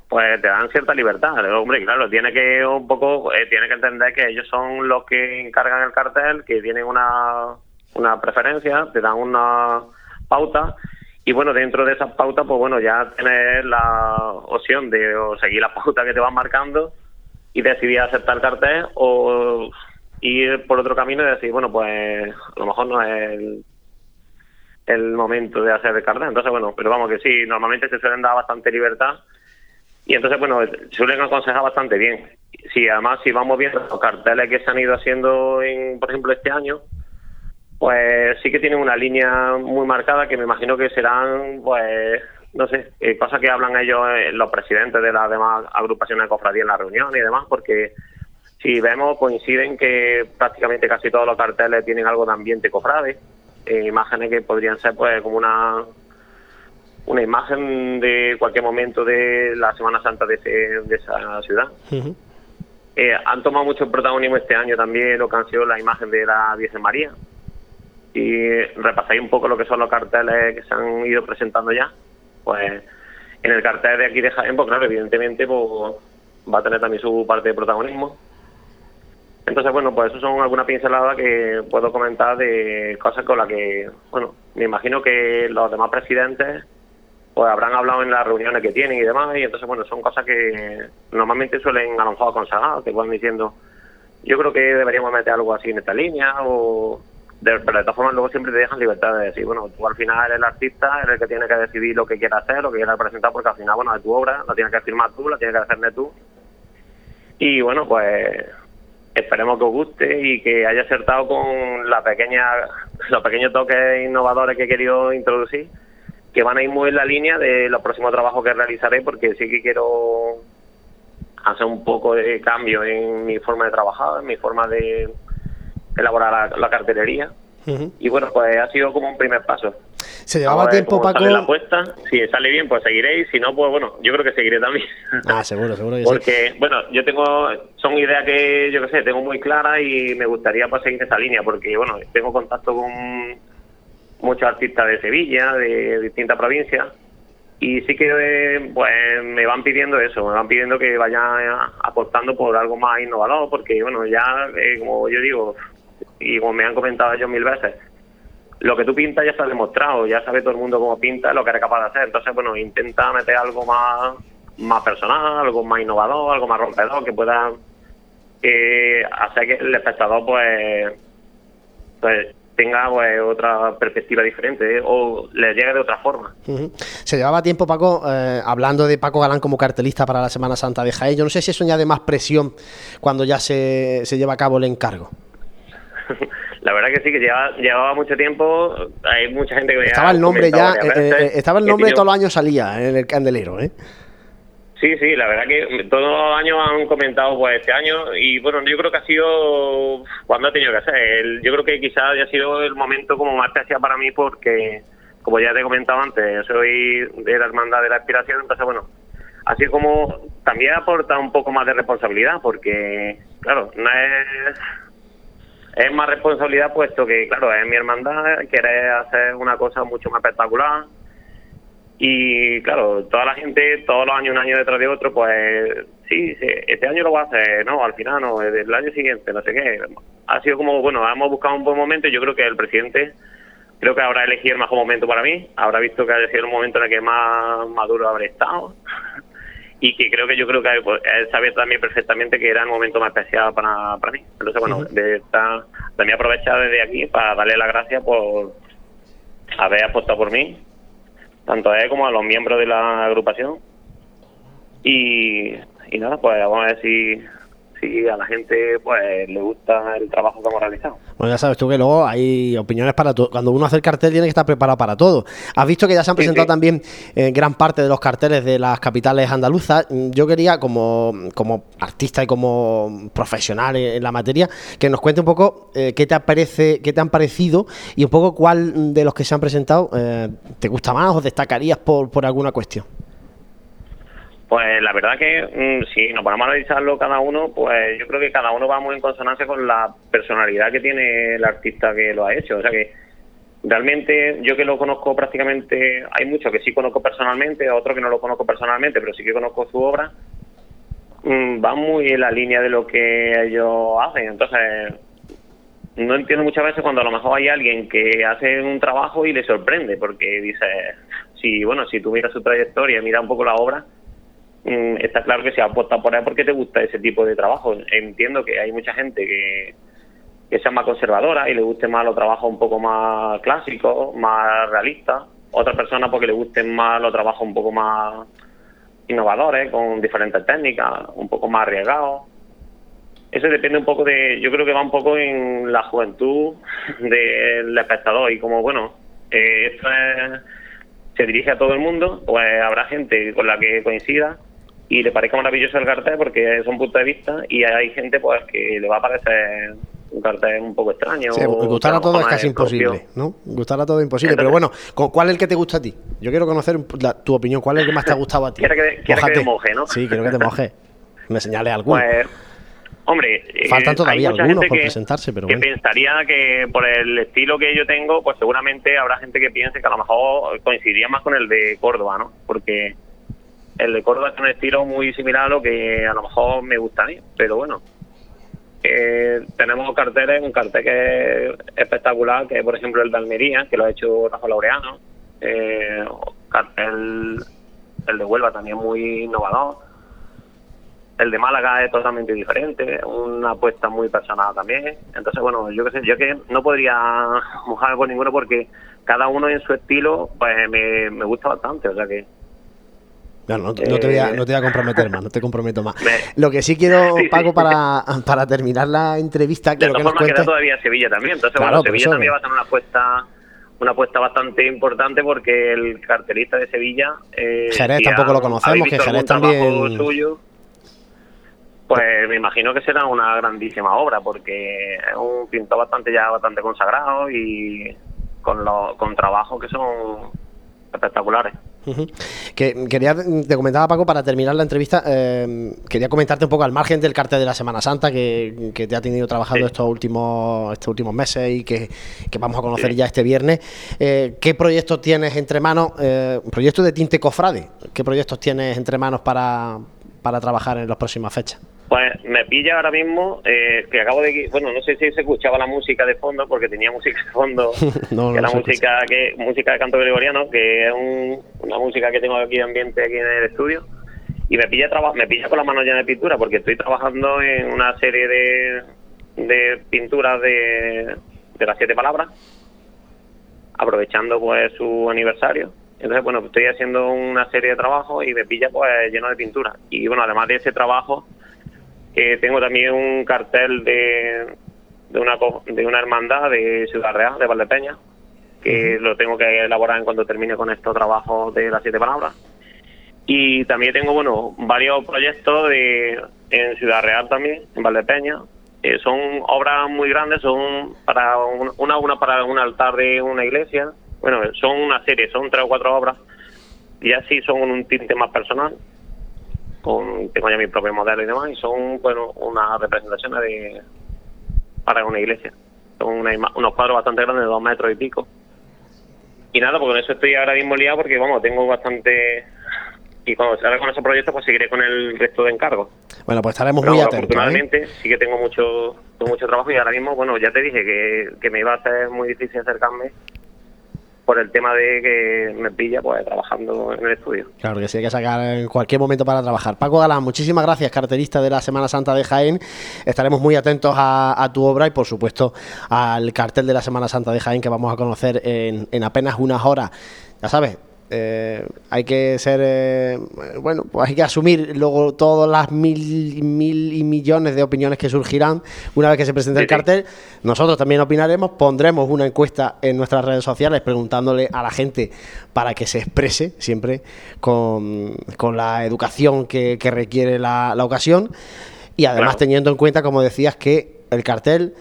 pues te dan cierta libertad. Hombre, claro, tiene que un poco, eh, tiene que entender que ellos son los que encargan el cartel, que tienen una, una preferencia, te dan una pauta y bueno, dentro de esas pautas, pues bueno, ya tienes la opción de seguir las pautas que te van marcando y decidí aceptar el cartel o ir por otro camino y decir, bueno, pues a lo mejor no es el, momento de hacer el cartel. Entonces, bueno, pero vamos que sí, normalmente se suelen dar bastante libertad y entonces, bueno, suelen aconsejar bastante bien. Si además, si vamos viendo los carteles que se han ido haciendo, en, por ejemplo, este año, pues sí que tienen una línea muy marcada que me imagino que serán, pues, no sé, eh, cosas que hablan ellos, eh, los presidentes de las demás agrupaciones de cofradía en la reunión y demás, porque si vemos, coinciden que prácticamente casi todos los carteles tienen algo de ambiente cofrade, eh, imágenes que podrían ser pues como una una imagen de cualquier momento de la Semana Santa de, de esa ciudad. han tomado mucho protagonismo este año también lo que han sido la imagen de la Virgen María. Y repasáis un poco lo que son los carteles que se han ido presentando ya pues en el cartel de aquí de Jaén, pues claro, evidentemente pues, va a tener también su parte de protagonismo. Entonces, bueno, pues eso son algunas pinceladas que puedo comentar de cosas con las que, bueno, me imagino que los demás presidentes pues habrán hablado en las reuniones que tienen y demás, y entonces, bueno, son cosas que normalmente suelen a lo mejor aconsejar, te van diciendo, yo creo que deberíamos meter algo así en esta línea, o de, pero de todas formas luego siempre te dejan libertad de decir, bueno, tú al final eres el artista, eres el que tiene que decidir lo que quiera hacer, lo que quiera presentar, porque al final, bueno, de tu obra la tienes que firmar tú, la tienes que hacer tú. Y bueno, pues esperemos que os guste y que haya acertado con la pequeña, los pequeños toques innovadores que he querido introducir, que van a ir muy en la línea de los próximos trabajos que realizaré, porque sí que quiero hacer un poco de cambio en mi forma de trabajar, en mi forma de elaborar la, la cartelería. Y bueno, pues ha sido como un primer paso. Se llevaba tiempo, Paco. Sale la apuesta, si sale bien, pues seguiréis. Si no, pues bueno, yo creo que seguiré también. Ah, seguro, seguro que Porque, bueno, yo tengo. Son ideas que, yo qué sé, tengo muy claras y me gustaría pues, seguir esa línea. Porque, bueno, tengo contacto con muchos artistas de Sevilla, de distintas provincias. Y sí que eh, pues me van pidiendo eso, me van pidiendo que vaya apostando por algo más innovador, porque bueno, ya eh, como yo digo, y como me han comentado ellos mil veces, lo que tú pintas ya está demostrado, ya sabe todo el mundo cómo pinta, lo que eres capaz de hacer. Entonces, bueno, intenta meter algo más, más personal, algo más innovador, algo más rompedor, que pueda eh, hacer que el espectador, pues, pues tenga pues, otra perspectiva diferente ¿eh? o le llegue de otra forma. Se llevaba tiempo, Paco, eh, hablando de Paco Galán como cartelista para la Semana Santa de Jaén. Yo no sé si eso añade más presión cuando ya se, se lleva a cabo el encargo. La verdad que sí, que llevaba, llevaba mucho tiempo, hay mucha gente que me Estaba el nombre ya, eh, eh, estaba el nombre tiene- todos los años salía en el candelero, ¿eh? Sí, sí, la verdad que todos los años han comentado pues este año y bueno, yo creo que ha sido cuando ha tenido que ser. El- yo creo que quizás haya sido el momento como más especial para mí porque, como ya te he comentado antes, yo soy de la Hermandad de la Aspiración, entonces bueno, así como también aporta un poco más de responsabilidad porque, claro, no es es más responsabilidad puesto que, claro, es mi hermandad, quiere hacer una cosa mucho más espectacular. Y, claro, toda la gente, todos los años, un año detrás de otro, pues sí, sí, este año lo va a hacer, no, al final no, el año siguiente, no sé qué. Ha sido como, bueno, hemos buscado un buen momento. Yo creo que el presidente creo que habrá elegido el mejor momento para mí, habrá visto que ha sido el momento en el que más maduro habré estado y que creo que yo creo que pues, él sabía también perfectamente que era el momento más especial para, para mí. Entonces, bueno, de esta, también aprovechar desde aquí para darle las gracias por haber apostado por mí, tanto a él como a los miembros de la agrupación. Y, y nada, pues vamos a ver si, si a la gente pues le gusta el trabajo que hemos realizado. Bueno, ya sabes tú que luego hay opiniones para todo. Cuando uno hace el cartel tiene que estar preparado para todo. Has visto que ya se han presentado sí. también eh, gran parte de los carteles de las capitales andaluzas. Mm, Yo quería, como, como artista y como profesional en, en la materia, que nos cuente un poco eh, qué, te parece, qué te han parecido y un poco cuál de los que se han presentado eh, te gusta más o destacarías por, por alguna cuestión. Pues la verdad que mm, si nos ponemos a analizarlo cada uno, pues yo creo que cada uno va muy en consonancia con la personalidad que tiene el artista que lo ha hecho. O sea que realmente yo que lo conozco prácticamente, hay muchos que sí conozco personalmente, otros que no lo conozco personalmente, pero sí que conozco su obra, mm, va muy en la línea de lo que ellos hacen. Entonces, no entiendo muchas veces cuando a lo mejor hay alguien que hace un trabajo y le sorprende, porque dice, si bueno, si tú miras su trayectoria, mira un poco la obra, está claro que se apuesta por él porque te gusta ese tipo de trabajo. Entiendo que hay mucha gente que, que sea más conservadora y le guste más los trabajos un poco más clásicos, más realistas. Otra persona porque le gusten más los trabajos un poco más innovadores, con diferentes técnicas, un poco más arriesgados. Eso depende un poco de, yo creo que va un poco en la juventud del espectador y como, bueno, eh, esto es- se dirige a todo el mundo, pues habrá gente con la que coincida y le parezca maravilloso el cartel porque es un punto de vista y hay gente pues que le va a parecer un cartel un poco extraño. Sí, gustar a todos lo es casi propio. imposible, ¿no? Gustar a todos es imposible. Pero bueno, ¿cu- ¿cuál es el que te gusta a ti? Yo quiero conocer la- tu opinión. ¿Cuál es el que más te ha gustado a ti? Quiere que- que me moje, ¿no? Sí, quiero que te mojes. Me señales alguno. Pues, hombre, eh, Faltan todavía algunos por que- presentarse, pero que bueno. pensaría que por el estilo que yo tengo, pues seguramente habrá gente que piense que a lo mejor coincidiría más con el de Córdoba, ¿no? Porque el de Córdoba es un estilo muy similar a lo que a lo mejor me gusta a mí, pero bueno. eh, tenemos carteles, un cartel que es espectacular, que es por ejemplo el de Almería, que lo ha hecho Rafa Laureano, eh, cartel, el de Huelva también muy innovador, el de Málaga es totalmente diferente, una apuesta muy personal también, entonces bueno, yo que sé, yo que no podría mojarme por ninguno porque cada uno en su estilo, pues me, me gusta bastante, o sea que no, no, te voy a, no te voy a comprometer más, no te comprometo más. Lo que sí quiero, Paco, para, para terminar la entrevista, quiero que nos cuentes... queda todavía Sevilla también, entonces bueno, Sevilla también va a ser una apuesta una apuesta bastante importante porque el cartelista de Sevilla... Eh, Jerez tampoco lo conocemos, que Jerez también... Suyo, pues me imagino que será una grandísima obra porque es un pintor bastante ya bastante consagrado y con, los, con trabajos que son espectaculares. Que quería, te comentaba Paco, para terminar la entrevista, eh, quería comentarte un poco al margen del cartel de la Semana Santa que, te ha tenido trabajando estos últimos estos últimos meses y que, vamos a conocer ya este viernes. Eh, ¿Qué proyectos tienes entre manos? Eh, proyectos de tinte cofrade. ¿Qué proyectos tienes entre manos para, para trabajar en las próximas fechas? Pues me pilla ahora mismo eh, que acabo de... Bueno, no sé si se escuchaba la música de fondo, porque tenía música de fondo, que la música que música de canto gregoriano, que es una música que tengo aquí de ambiente aquí en el estudio. Y me pilla, me pilla con las manos llenas de pintura, porque estoy trabajando en una serie de, de pinturas de, de las siete palabras, aprovechando pues su aniversario. Entonces, bueno, estoy haciendo una serie de trabajos y me pilla pues lleno de pintura. Y bueno, además de ese trabajo eh, tengo también un cartel de, de, una, de una hermandad de Ciudad Real, de Valdepeña, que lo tengo que elaborar en cuanto termine con estos trabajos de las siete palabras. Y también tengo, bueno, varios proyectos de, en Ciudad Real también, en Valdepeña. Eh, son obras muy grandes, son para una, una para un altar de una iglesia. Bueno, son una serie, son tres o cuatro obras. Y así son un tinte más personal tengo ya mi propio modelo y demás, y son bueno unas representaciones de para una iglesia. Son unos cuadros bastante grandes, de dos metros y pico. Y nada, pues con eso estoy ahora mismo liado porque, vamos, tengo bastante... Y cuando salga con ese proyecto, pues seguiré con el resto de encargos. Bueno, pues estaremos muy atentos. ¿eh? Afortunadamente, sí que tengo mucho, mucho trabajo y ahora mismo, bueno, ya te dije que, que me iba a ser muy difícil acercarme por el tema de que me pilla pues trabajando en el estudio. Claro que sí, hay que sacar en cualquier momento para trabajar. Paco Galán, muchísimas gracias, carterista de la Semana Santa de Jaén. Estaremos muy atentos a, tu obra y por supuesto al cartel de la Semana Santa de Jaén que vamos a conocer en, en apenas unas horas. Ya sabes, eh, hay que ser, eh, bueno, pues hay que asumir luego todas las mil, mil y millones de opiniones que surgirán una vez que se presente el cartel. Nosotros también opinaremos, pondremos una encuesta en nuestras redes sociales preguntándole a la gente para que se exprese siempre con, la educación que, requiere la, ocasión. Y además teniendo en cuenta, como decías, que el cartel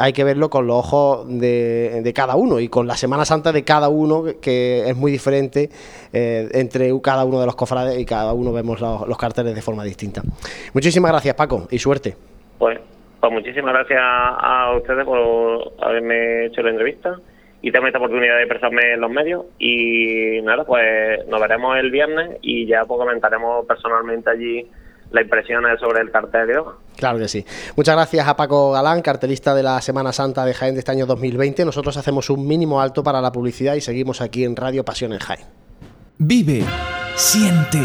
hay que verlo con los ojos de, cada uno y con la Semana Santa de cada uno, que es muy diferente eh, entre cada uno de los cofrades y cada uno vemos los, carteles de forma distinta. Muchísimas gracias, Paco, y suerte. Pues, pues muchísimas gracias a ustedes por haberme hecho la entrevista y tener esta oportunidad de expresarme en los medios. Y nada, pues nos veremos el viernes y ya pues comentaremos personalmente allí la impresión sobre el cartel Claro que sí. Muchas gracias a Paco Galán, cartelista de la Semana Santa de Jaén de este año 2020. Nosotros hacemos un mínimo alto para la publicidad y seguimos aquí en Radio Pasión en Jaén. Vive, siente,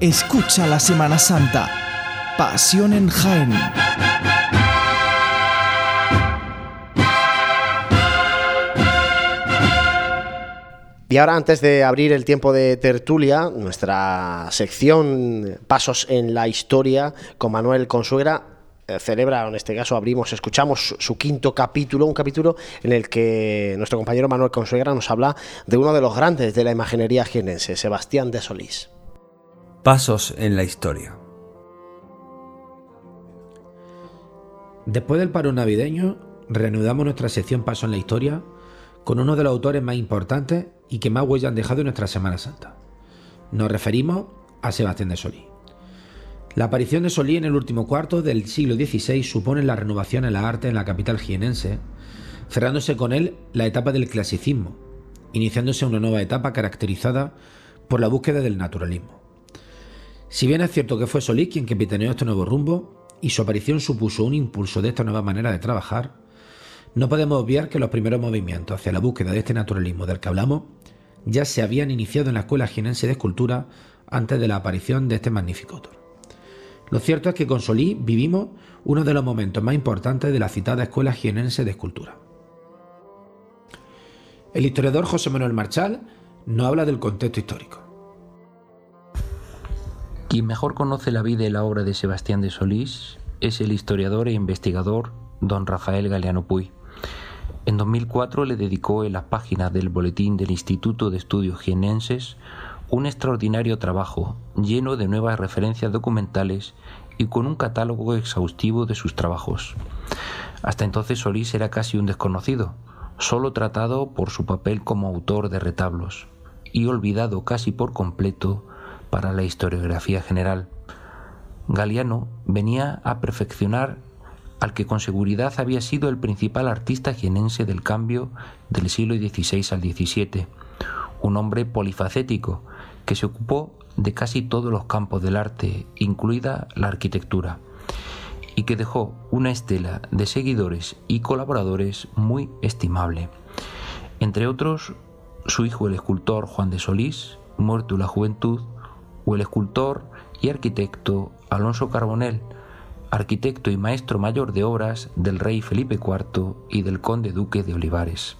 escucha la Semana Santa. Pasión en Jaén. Y ahora, antes de abrir el tiempo de tertulia, nuestra sección Pasos en la Historia con Manuel Consuegra eh, celebra, en este caso abrimos, escuchamos su quinto capítulo, un capítulo en el que nuestro compañero Manuel Consuegra nos habla de uno de los grandes de la imaginería jienense, Sebastián de Solís. Pasos en la Historia. Después del paro navideño, reanudamos nuestra sección Pasos en la Historia con uno de los autores más importantes y que más huella han dejado en nuestra Semana Santa. Nos referimos a Sebastián de Solí. La aparición de Solí en el último cuarto del siglo XVI supone la renovación en la arte en la capital jienense, cerrándose con él la etapa del clasicismo, iniciándose una nueva etapa caracterizada por la búsqueda del naturalismo. Si bien es cierto que fue Solí quien capitaneó este nuevo rumbo, y su aparición supuso un impulso de esta nueva manera de trabajar, no podemos obviar que los primeros movimientos hacia la búsqueda de este naturalismo del que hablamos ya se habían iniciado en la Escuela Jienense de Escultura antes de la aparición de este magnífico autor. Lo cierto es que con Solís vivimos uno de los momentos más importantes de la citada Escuela Jienense de Escultura. El historiador José Manuel Marchal nos habla del contexto histórico. Quien mejor conoce la vida y la obra de Sebastián de Solís es el historiador e investigador don Rafael Galeano Puy. En 2004 le dedicó en las páginas del Boletín del Instituto de Estudios Jienenses un extraordinario trabajo lleno de nuevas referencias documentales y con un catálogo exhaustivo de sus trabajos. Hasta entonces Solís era casi un desconocido, solo tratado por su papel como autor de retablos y olvidado casi por completo para la historiografía general. Galiano venía a perfeccionar al que con seguridad había sido el principal artista jienense del cambio del siglo XVI al XVII, un hombre polifacético que se ocupó de casi todos los campos del arte, incluida la arquitectura, y que dejó una estela de seguidores y colaboradores muy estimable. Entre otros, su hijo el escultor Juan de Solís, muerto en la juventud, o el escultor y arquitecto Alonso Carbonell, arquitecto y maestro mayor de obras del rey Felipe IV y del conde duque de Olivares.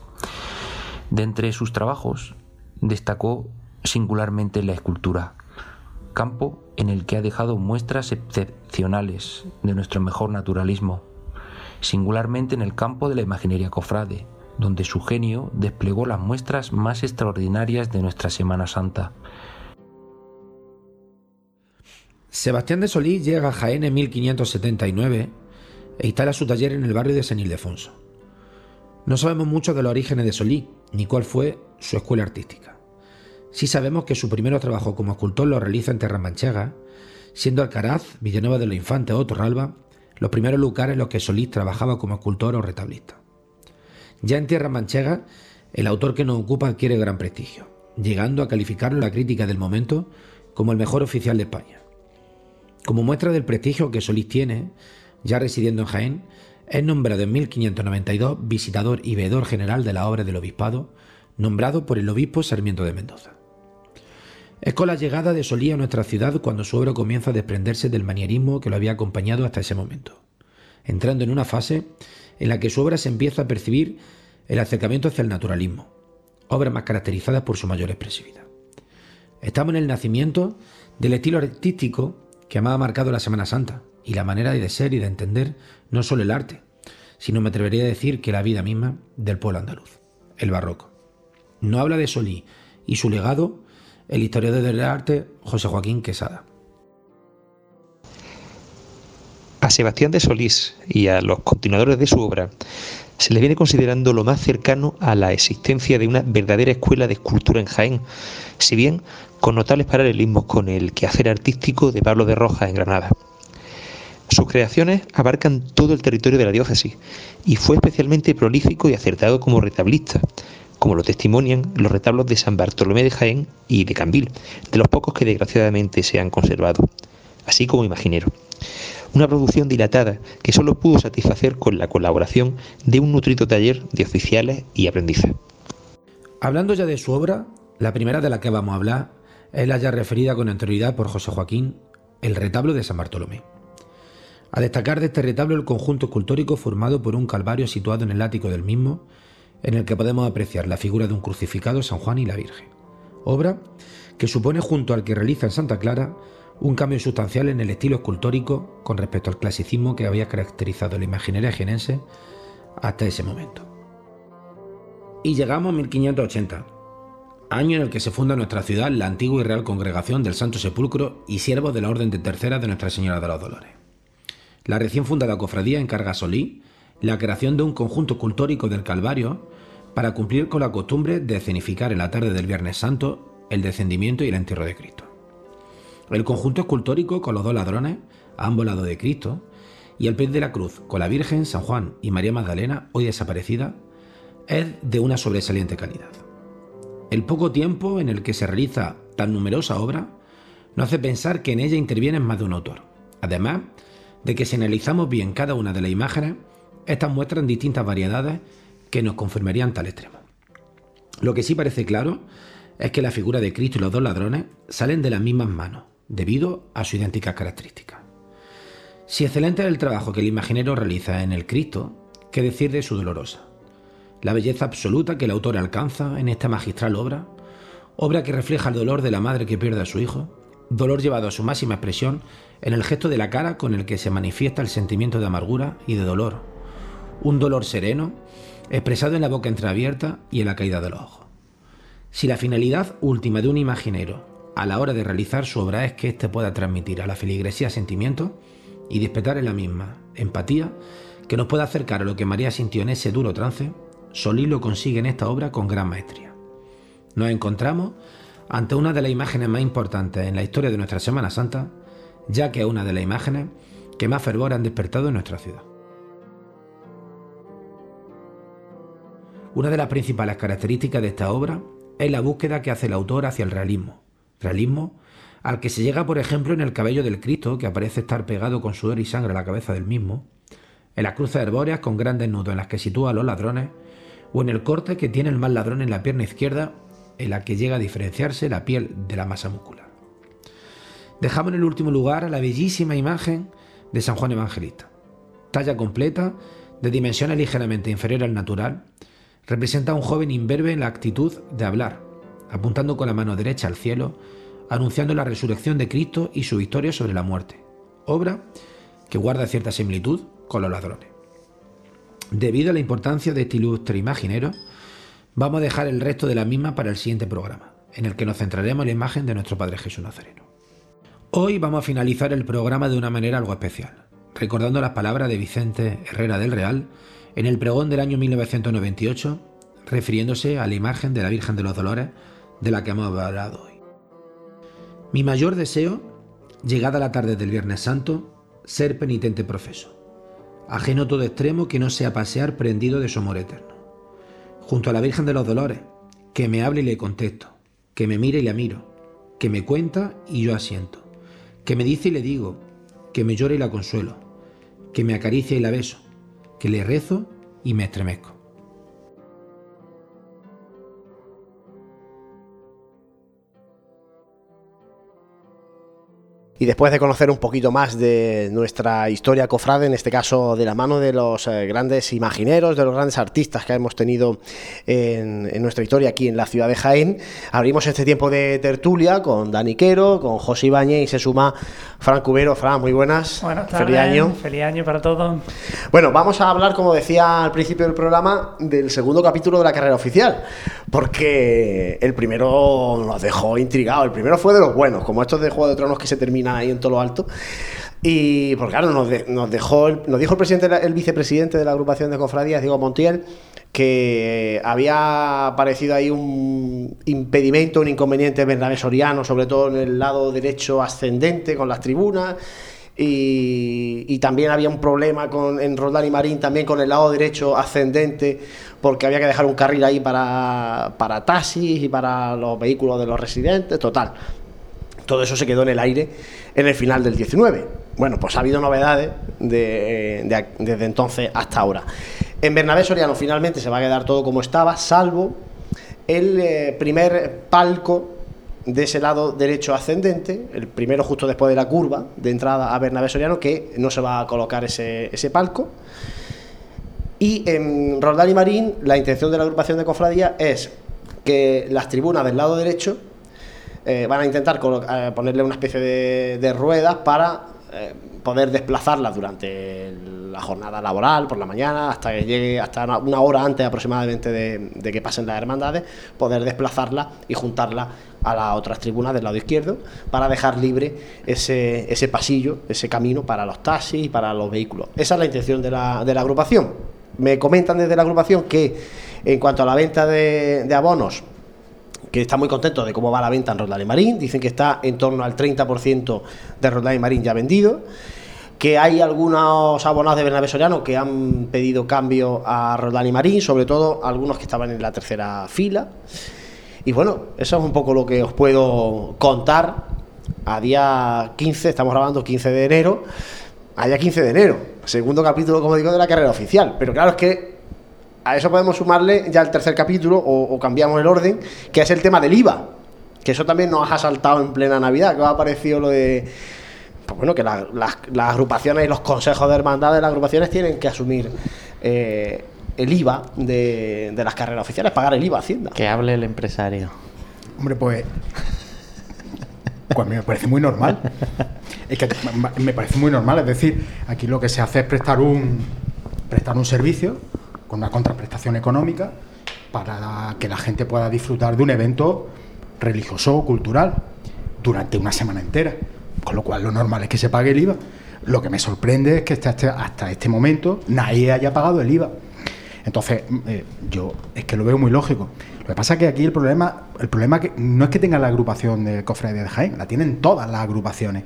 De entre sus trabajos destacó singularmente la escultura, campo en el que ha dejado muestras excepcionales de nuestro mejor naturalismo, singularmente en el campo de la imaginería cofrade, donde su genio desplegó las muestras más extraordinarias de nuestra Semana Santa, Sebastián de Solís llega a Jaén en 1579 e instala su taller en el barrio de San Ildefonso. No sabemos mucho de los orígenes de Solís, ni cuál fue su escuela artística. Sí sabemos que su primer trabajo como escultor lo realiza en Terra Manchega, siendo Alcaraz, Villanueva de los Infantes o Torralba los primeros lugares en los que Solís trabajaba como escultor o retablista. Ya en Tierra Manchega, el autor que nos ocupa adquiere gran prestigio, llegando a calificarlo la crítica del momento como el mejor oficial de España. Como muestra del prestigio que Solís tiene, ya residiendo en Jaén, es nombrado en 1592 visitador y veedor general de la obra del obispado, nombrado por el obispo Sarmiento de Mendoza. Es con la llegada de Solís a nuestra ciudad cuando su obra comienza a desprenderse del manierismo que lo había acompañado hasta ese momento, entrando en una fase en la que su obra se empieza a percibir el acercamiento hacia el naturalismo, obra más caracterizada por su mayor expresividad. Estamos en el nacimiento del estilo artístico que me ha marcado la Semana Santa y la manera de ser y de entender no solo el arte, sino me atrevería a decir que la vida misma del pueblo andaluz, el barroco. No habla de Solí y su legado el historiador del arte José Joaquín Quesada. A Sebastián de Solís y a los continuadores de su obra se le viene considerando lo más cercano a la existencia de una verdadera escuela de escultura en Jaén, si bien con notables paralelismos con el quehacer artístico de Pablo de Rojas en Granada. Sus creaciones abarcan todo el territorio de la diócesis y fue especialmente prolífico y acertado como retablista, como lo testimonian los retablos de San Bartolomé de Jaén y de Cambil, de los pocos que desgraciadamente se han conservado, así como imaginero una producción dilatada que solo pudo satisfacer con la colaboración de un nutrido taller de oficiales y aprendices. Hablando ya de su obra, la primera de la que vamos a hablar es la ya referida con anterioridad por José Joaquín, el retablo de San Bartolomé. A destacar de este retablo el conjunto escultórico formado por un calvario situado en el ático del mismo, en el que podemos apreciar la figura de un crucificado San Juan y la Virgen, obra que supone junto al que realiza en Santa Clara un cambio sustancial en el estilo escultórico con respecto al clasicismo que había caracterizado la imaginería genense hasta ese momento. Y llegamos a 1580, año en el que se funda nuestra ciudad la antigua y real congregación del Santo Sepulcro y siervos de la Orden de Tercera de Nuestra Señora de los Dolores. La recién fundada cofradía encarga a Solí la creación de un conjunto escultórico del Calvario para cumplir con la costumbre de escenificar en la tarde del Viernes Santo el descendimiento y el entierro de Cristo. El conjunto escultórico con los dos ladrones, a ambos lados de Cristo, y el pez de la cruz con la Virgen, San Juan y María Magdalena, hoy desaparecida, es de una sobresaliente calidad. El poco tiempo en el que se realiza tan numerosa obra nos hace pensar que en ella interviene más de un autor, además de que si analizamos bien cada una de las imágenes, estas muestran distintas variedades que nos confirmarían tal extremo. Lo que sí parece claro es que la figura de Cristo y los dos ladrones salen de las mismas manos, debido a sus idénticas características. Si excelente es el trabajo que el imaginero realiza en el Cristo, ¿qué decir de su dolorosa? La belleza absoluta que el autor alcanza en esta magistral obra, obra que refleja el dolor de la madre que pierde a su hijo, dolor llevado a su máxima expresión en el gesto de la cara con el que se manifiesta el sentimiento de amargura y de dolor, un dolor sereno, expresado en la boca entreabierta y en la caída de los ojos. Si la finalidad última de un imaginero a la hora de realizar su obra es que éste pueda transmitir a la feligresía sentimientos y despertar en la misma empatía que nos pueda acercar a lo que María sintió en ese duro trance, Solís lo consigue en esta obra con gran maestría. Nos encontramos ante una de las imágenes más importantes en la historia de nuestra Semana Santa, ya que es una de las imágenes que más fervor han despertado en nuestra ciudad. Una de las principales características de esta obra es la búsqueda que hace el autor hacia el realismo. Realismo al que se llega, por ejemplo, en el cabello del Cristo, que aparece estar pegado con sudor y sangre a la cabeza del mismo, en las cruces herbóreas con grandes nudos en las que sitúa a los ladrones, o en el corte que tiene el mal ladrón en la pierna izquierda, en la que llega a diferenciarse la piel de la masa muscular. Dejamos en el último lugar la bellísima imagen de San Juan Evangelista. Talla completa, de dimensiones ligeramente inferior al natural, representa a un joven imberbe en la actitud de hablar, apuntando con la mano derecha al cielo, anunciando la resurrección de Cristo y su victoria sobre la muerte, obra que guarda cierta similitud con los ladrones. Debido a la importancia de este ilustre imaginero, vamos a dejar el resto de la misma para el siguiente programa, en el que nos centraremos en la imagen de nuestro Padre Jesús Nazareno. Hoy vamos a finalizar el programa de una manera algo especial, recordando las palabras de Vicente Herrera del Real, en el pregón del año 1998, refiriéndose a la imagen de la Virgen de los Dolores de la que hemos hablado hoy. Mi mayor deseo, llegada la tarde del Viernes Santo, ser penitente profeso, ajeno todo extremo que no sea pasear prendido de su amor eterno. Junto a la Virgen de los Dolores, que me hable y le contesto, que me mire y la miro, que me cuenta y yo asiento, que me dice y le digo, que me llore y la consuelo, que me acaricia y la beso, que le rezo y me estremezco. Y después de conocer un poquito más de nuestra historia cofrade, en este caso de la mano de los eh, grandes imagineros, de los grandes artistas que hemos tenido en, nuestra historia aquí en la ciudad de Jaén, abrimos este tiempo de tertulia con Dani Quero, con José Ibañez y se suma Fran Cubero. Fran, muy buenas. Buenas tardes. Feliz año. Feliz año para todos. Bueno, vamos a hablar, como decía al principio del programa, del segundo capítulo de la carrera oficial, porque el primero nos dejó intrigados. El primero fue de los buenos, como estos de Juego de Tronos que se termina ahí en todo lo alto. Y, por claro, nos, nos, dejó, nos dijo el, presidente, el vicepresidente de la agrupación de cofradías, Diego Montiel, que había aparecido ahí un impedimento, un inconveniente Bernabé Soriano, sobre todo en el lado derecho ascendente con las tribunas. Y, también había un problema con, en Roldán y Marín también con el lado derecho ascendente porque había que dejar un carril ahí para, para taxis y para los vehículos de los residentes, total. Todo eso se quedó en el aire en el final del 19. Bueno, pues ha habido novedades desde entonces hasta ahora. En Bernabé Soriano finalmente se va a quedar todo como estaba, salvo el eh, primer palco de ese lado derecho ascendente, el primero justo después de la curva de entrada a Bernabé Soriano, que no se va a colocar ese, palco. Y en Roldán y Marín, la intención de la agrupación de cofradía es que las tribunas del lado derecho eh, van a intentar eh, ponerle una especie de, ruedas para eh, poder desplazarlas durante la jornada laboral, por la mañana, hasta que llegue, hasta una hora antes aproximadamente de, que pasen las hermandades, poder desplazarlas y juntarlas a las otras tribunas del lado izquierdo para dejar libre ese, pasillo, ese camino para los taxis y para los vehículos. Esa es la intención de la, de agrupación. Me comentan desde la agrupación que en cuanto a la venta de, de abonos, que está muy contento de cómo va la venta en Roldán Marín. Dicen que está en torno al 30% de Roldán Marín ya vendido. Que hay algunos abonados de Bernabé Soriano que han pedido cambio a Roldán Marín, sobre todo algunos que estaban en la tercera fila. Y bueno, eso es un poco lo que os puedo contar a día 15, estamos grabando 15 de enero allá 15 de enero, segundo capítulo, como digo, de la carrera oficial. Pero claro, es que a eso podemos sumarle ya el tercer capítulo, o, cambiamos el orden, que es el tema del IVA. Que eso también nos ha saltado en plena Navidad. ¿Qué os ha parecido lo de.? Pues bueno, que las, agrupaciones y los consejos de hermandad de las agrupaciones tienen que asumir eh, el IVA de, de las carreras oficiales, pagar el IVA a Hacienda. Que hable el empresario. Hombre, pues pues me parece muy normal. Es que me parece muy normal. Es decir, aquí lo que se hace es prestar un, prestar un servicio con una contraprestación económica para que la gente pueda disfrutar de un evento religioso o cultural durante una semana entera. Con lo cual lo normal es que se pague el IVA. Lo que me sorprende es que hasta este, este momento nadie haya pagado el IVA. Entonces, eh, yo es que lo veo muy lógico. Lo que pasa es que aquí el problema, el problema que no es que tenga la agrupación de cofradía de Jaén, la tienen todas las agrupaciones.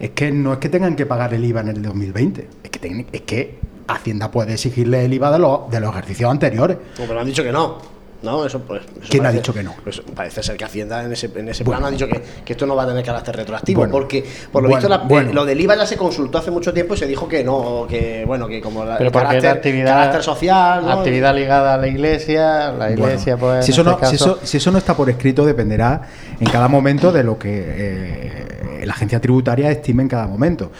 Es que no es que tengan que pagar el IVA en el 2020, es que, es que Hacienda puede exigirle el IVA de los, de los ejercicios anteriores. pero han dicho que no. No, eso pues. ¿Quién ha dicho que no? Pues parece ser que Hacienda en ese, en ese plano ha dicho que, esto no va a tener carácter retroactivo. porque, por lo visto, eh, lo del IVA ya se consultó hace mucho tiempo y se dijo que no, que bueno, que como la, carácter, actividad, social. Actividad ligada a la iglesia, la iglesia pues. Si eso, no, si, eso, si eso no está por escrito, dependerá en cada momento de lo que eh, la agencia tributaria estime en cada momento.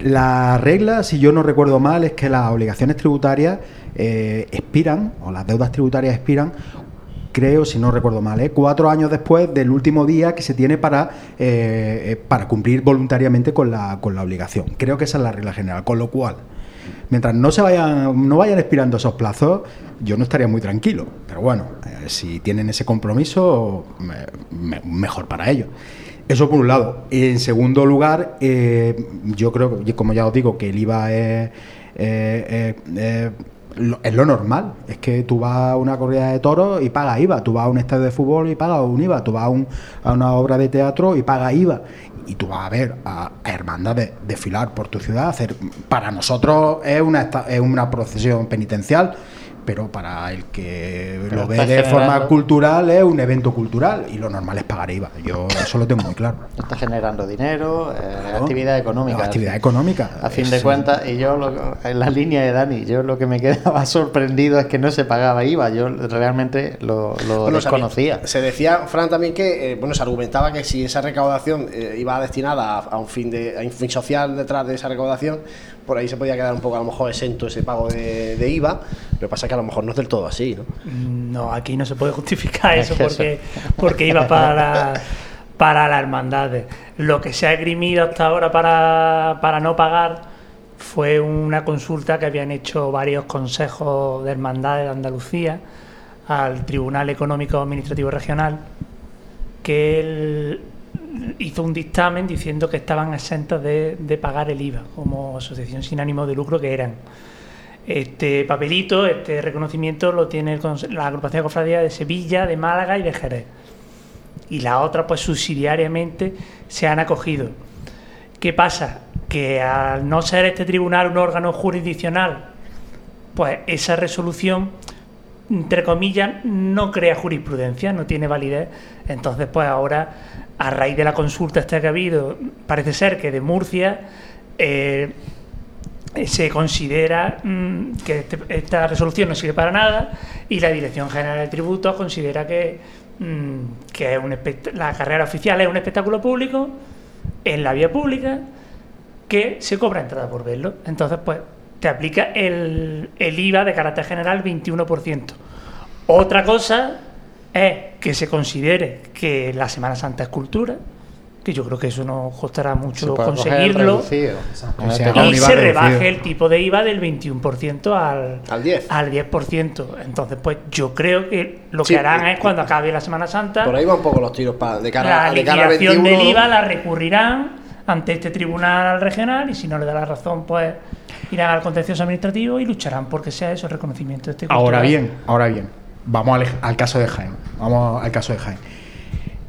La regla, si yo no recuerdo mal, es que las obligaciones tributarias eh, expiran, o las deudas tributarias expiran, creo, si no recuerdo mal, ¿eh? cuatro años después del último día que se tiene para, eh, para cumplir voluntariamente con la, con la obligación. Creo que esa es la regla general, con lo cual, mientras no se vayan, no vayan expirando esos plazos, yo no estaría muy tranquilo. Pero bueno, si tienen ese compromiso, mejor para ellos. Eso por un lado. En segundo lugar, yo creo, como ya os digo, que el IVA es es lo normal. Es que tú vas a una corrida de toros y pagas IVA. Tú vas a un estadio de fútbol y pagas un IVA. Tú vas a, una obra de teatro y pagas IVA. Y tú vas a ver a, hermandades desfilar por tu ciudad. Hacer, para nosotros es una, es una procesión penitencial pero para el que lo ve de forma cultural es un evento cultural y lo normal es pagar IVA. Yo eso lo tengo muy claro. Está generando dinero, eh, actividad económica. actividad económica. A fin de cuentas, y yo en la línea de Dani, yo lo que me quedaba sorprendido es que no se pagaba IVA. Yo realmente lo, desconocía. Se decía, Fran, también que, eh, bueno, se argumentaba que si esa recaudación eh, iba destinada a, un fin de a un fin social detrás de esa recaudación, por ahí se podía quedar un poco a lo mejor exento ese pago de, de IVA. Lo que pasa es que a lo mejor no es del todo así, ¿no? No, aquí no se puede justificar eso porque, porque iba para, para la hermandad. Lo que se ha esgrimido hasta ahora para, para no pagar fue una consulta que habían hecho varios consejos de hermandades de Andalucía al Tribunal Económico Administrativo Regional, que él hizo un dictamen diciendo que estaban exentos de, de pagar el IVA como asociación sin ánimo de lucro que eran. Este papelito, este reconocimiento lo tiene la agrupación de cofradía de Sevilla, de Málaga y de Jerez. Y la otra, pues subsidiariamente, se han acogido. ¿Qué pasa? Que al no ser este tribunal un órgano jurisdiccional, pues esa resolución, entre comillas, no crea jurisprudencia, no tiene validez. Entonces, pues ahora, a raíz de la consulta esta que ha habido, parece ser que de Murcia, eh, se considera mm, que este, esta resolución no sirve para nada y la Dirección General de Tributos considera que, mm, que la carrera oficial es un espectáculo público en la vía pública que se cobra entrada por verlo. Entonces, pues, te aplica el, el IVA de carácter general 21%. Otra cosa es que se considere que la Semana Santa es cultura, que yo creo que eso nos costará mucho conseguirlo. y se rebaje el tipo de IVA del 21% al, al 10%. Al 10%. Entonces, pues yo creo que lo que harán es cuando acabe la Semana Santa. Por ahí van un poco los tiros para de cara, la liquidación del IVA la recurrirán ante este tribunal regional y si no le da la razón, pues irán al contencioso administrativo y lucharán porque sea eso el reconocimiento este Ahora bien, ahora bien, vamos al, caso de Jaén. Vamos al caso de Jaén.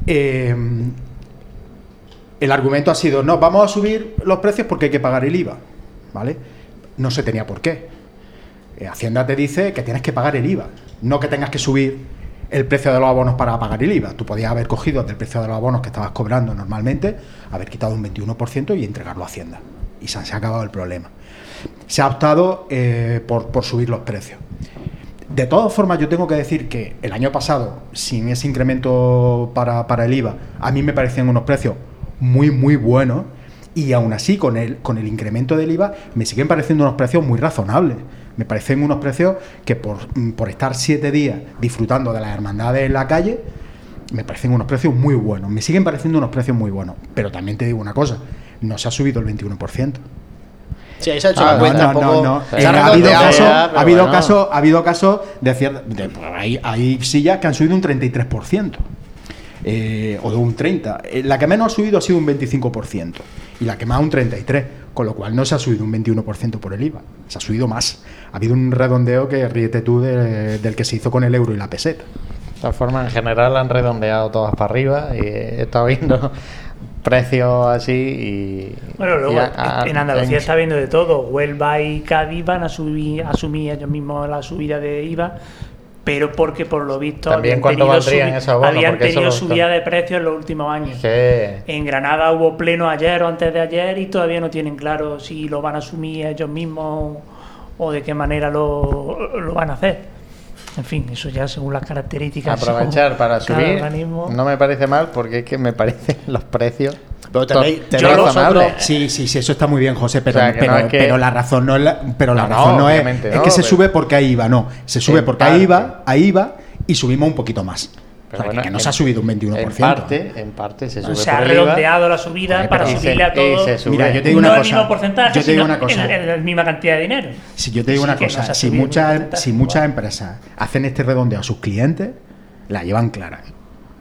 Eh, el argumento ha sido, no, vamos a subir los precios porque hay que pagar el IVA, ¿vale? No se tenía por qué. Eh, Hacienda te dice que tienes que pagar el IVA, no que tengas que subir el precio de los abonos para pagar el IVA. Tú podías haber cogido del precio de los abonos que estabas cobrando normalmente, haber quitado un 21% y entregarlo a Hacienda. y se ha acabado el problema. Se ha optado eh, por, subir los precios. De todas formas, yo tengo que decir que el año pasado, sin ese incremento para, el IVA, a mí me parecían unos precios muy, muy buenos. Y aún así, con el, con el incremento del IVA, me siguen pareciendo unos precios muy razonables. Me parecen unos precios que por, mm, por estar siete días disfrutando de las hermandades en la calle, me parecen unos precios muy buenos. Me siguen pareciendo unos precios muy buenos. Pero también te digo una cosa, no se ha subido el 21%. Sí, ahí se ha hecho Ah, la no, cuenta. no, poco- no, Eh, ha ha habido ya, ha habido bueno. casos ha habido casos de cier- de- pues, hay, hay sillas que han subido un 33%. eh, o de un 30%. Eh, La que menos ha subido ha sido un 25%. Y la que más un 33%. Con lo cual no se ha subido un 21% por el IVA. Se ha subido más. Ha habido un redondeo que ríete tú de- del que se hizo con el euro y la peseta. De todas formas, en general han redondeado todas para arriba y he estado viendo precios así y... Bueno, luego y a- a- en Andalucía en- está viendo de todo. Huelva y Cádiz van a subir, a asumir ellos mismos la subida de IVA, pero porque por lo visto También habían tenido, valdrían esos abonos, habían eso tenido subida de precios en los últimos años. que En Granada hubo pleno ayer o antes de ayer y todavía no tienen claro si lo van a asumir ellos mismos o de qué manera lo, lo van a hacer. En fin, eso ya según las características. aprovechar para cada subir organismo. no me parece mal porque es que me parecen los precios Pero tenéis- tenéis vosotros- Sí, sí, sí, eso está muy bien, José, pero, O sea, que pero, no es que- pero la razón no es la, pero la No, razón no, es, que se sube porque hay IVA, no, se sube porque hay IVA, hay IVA y subimos un poquito más. Pero que- bueno, que no en- se ha subido un 21%. en parte en parte se sube se ha redondeado la subida para subirle a sube. Mira, yo te digo no una el cosa. mismo porcentaje, yo te digo una cosa. la misma cantidad de dinero. Si yo te digo Sí, una no cosa, si porcentaje, si muchas empresas hacen este redondeo a sus clientes, la llevan clara.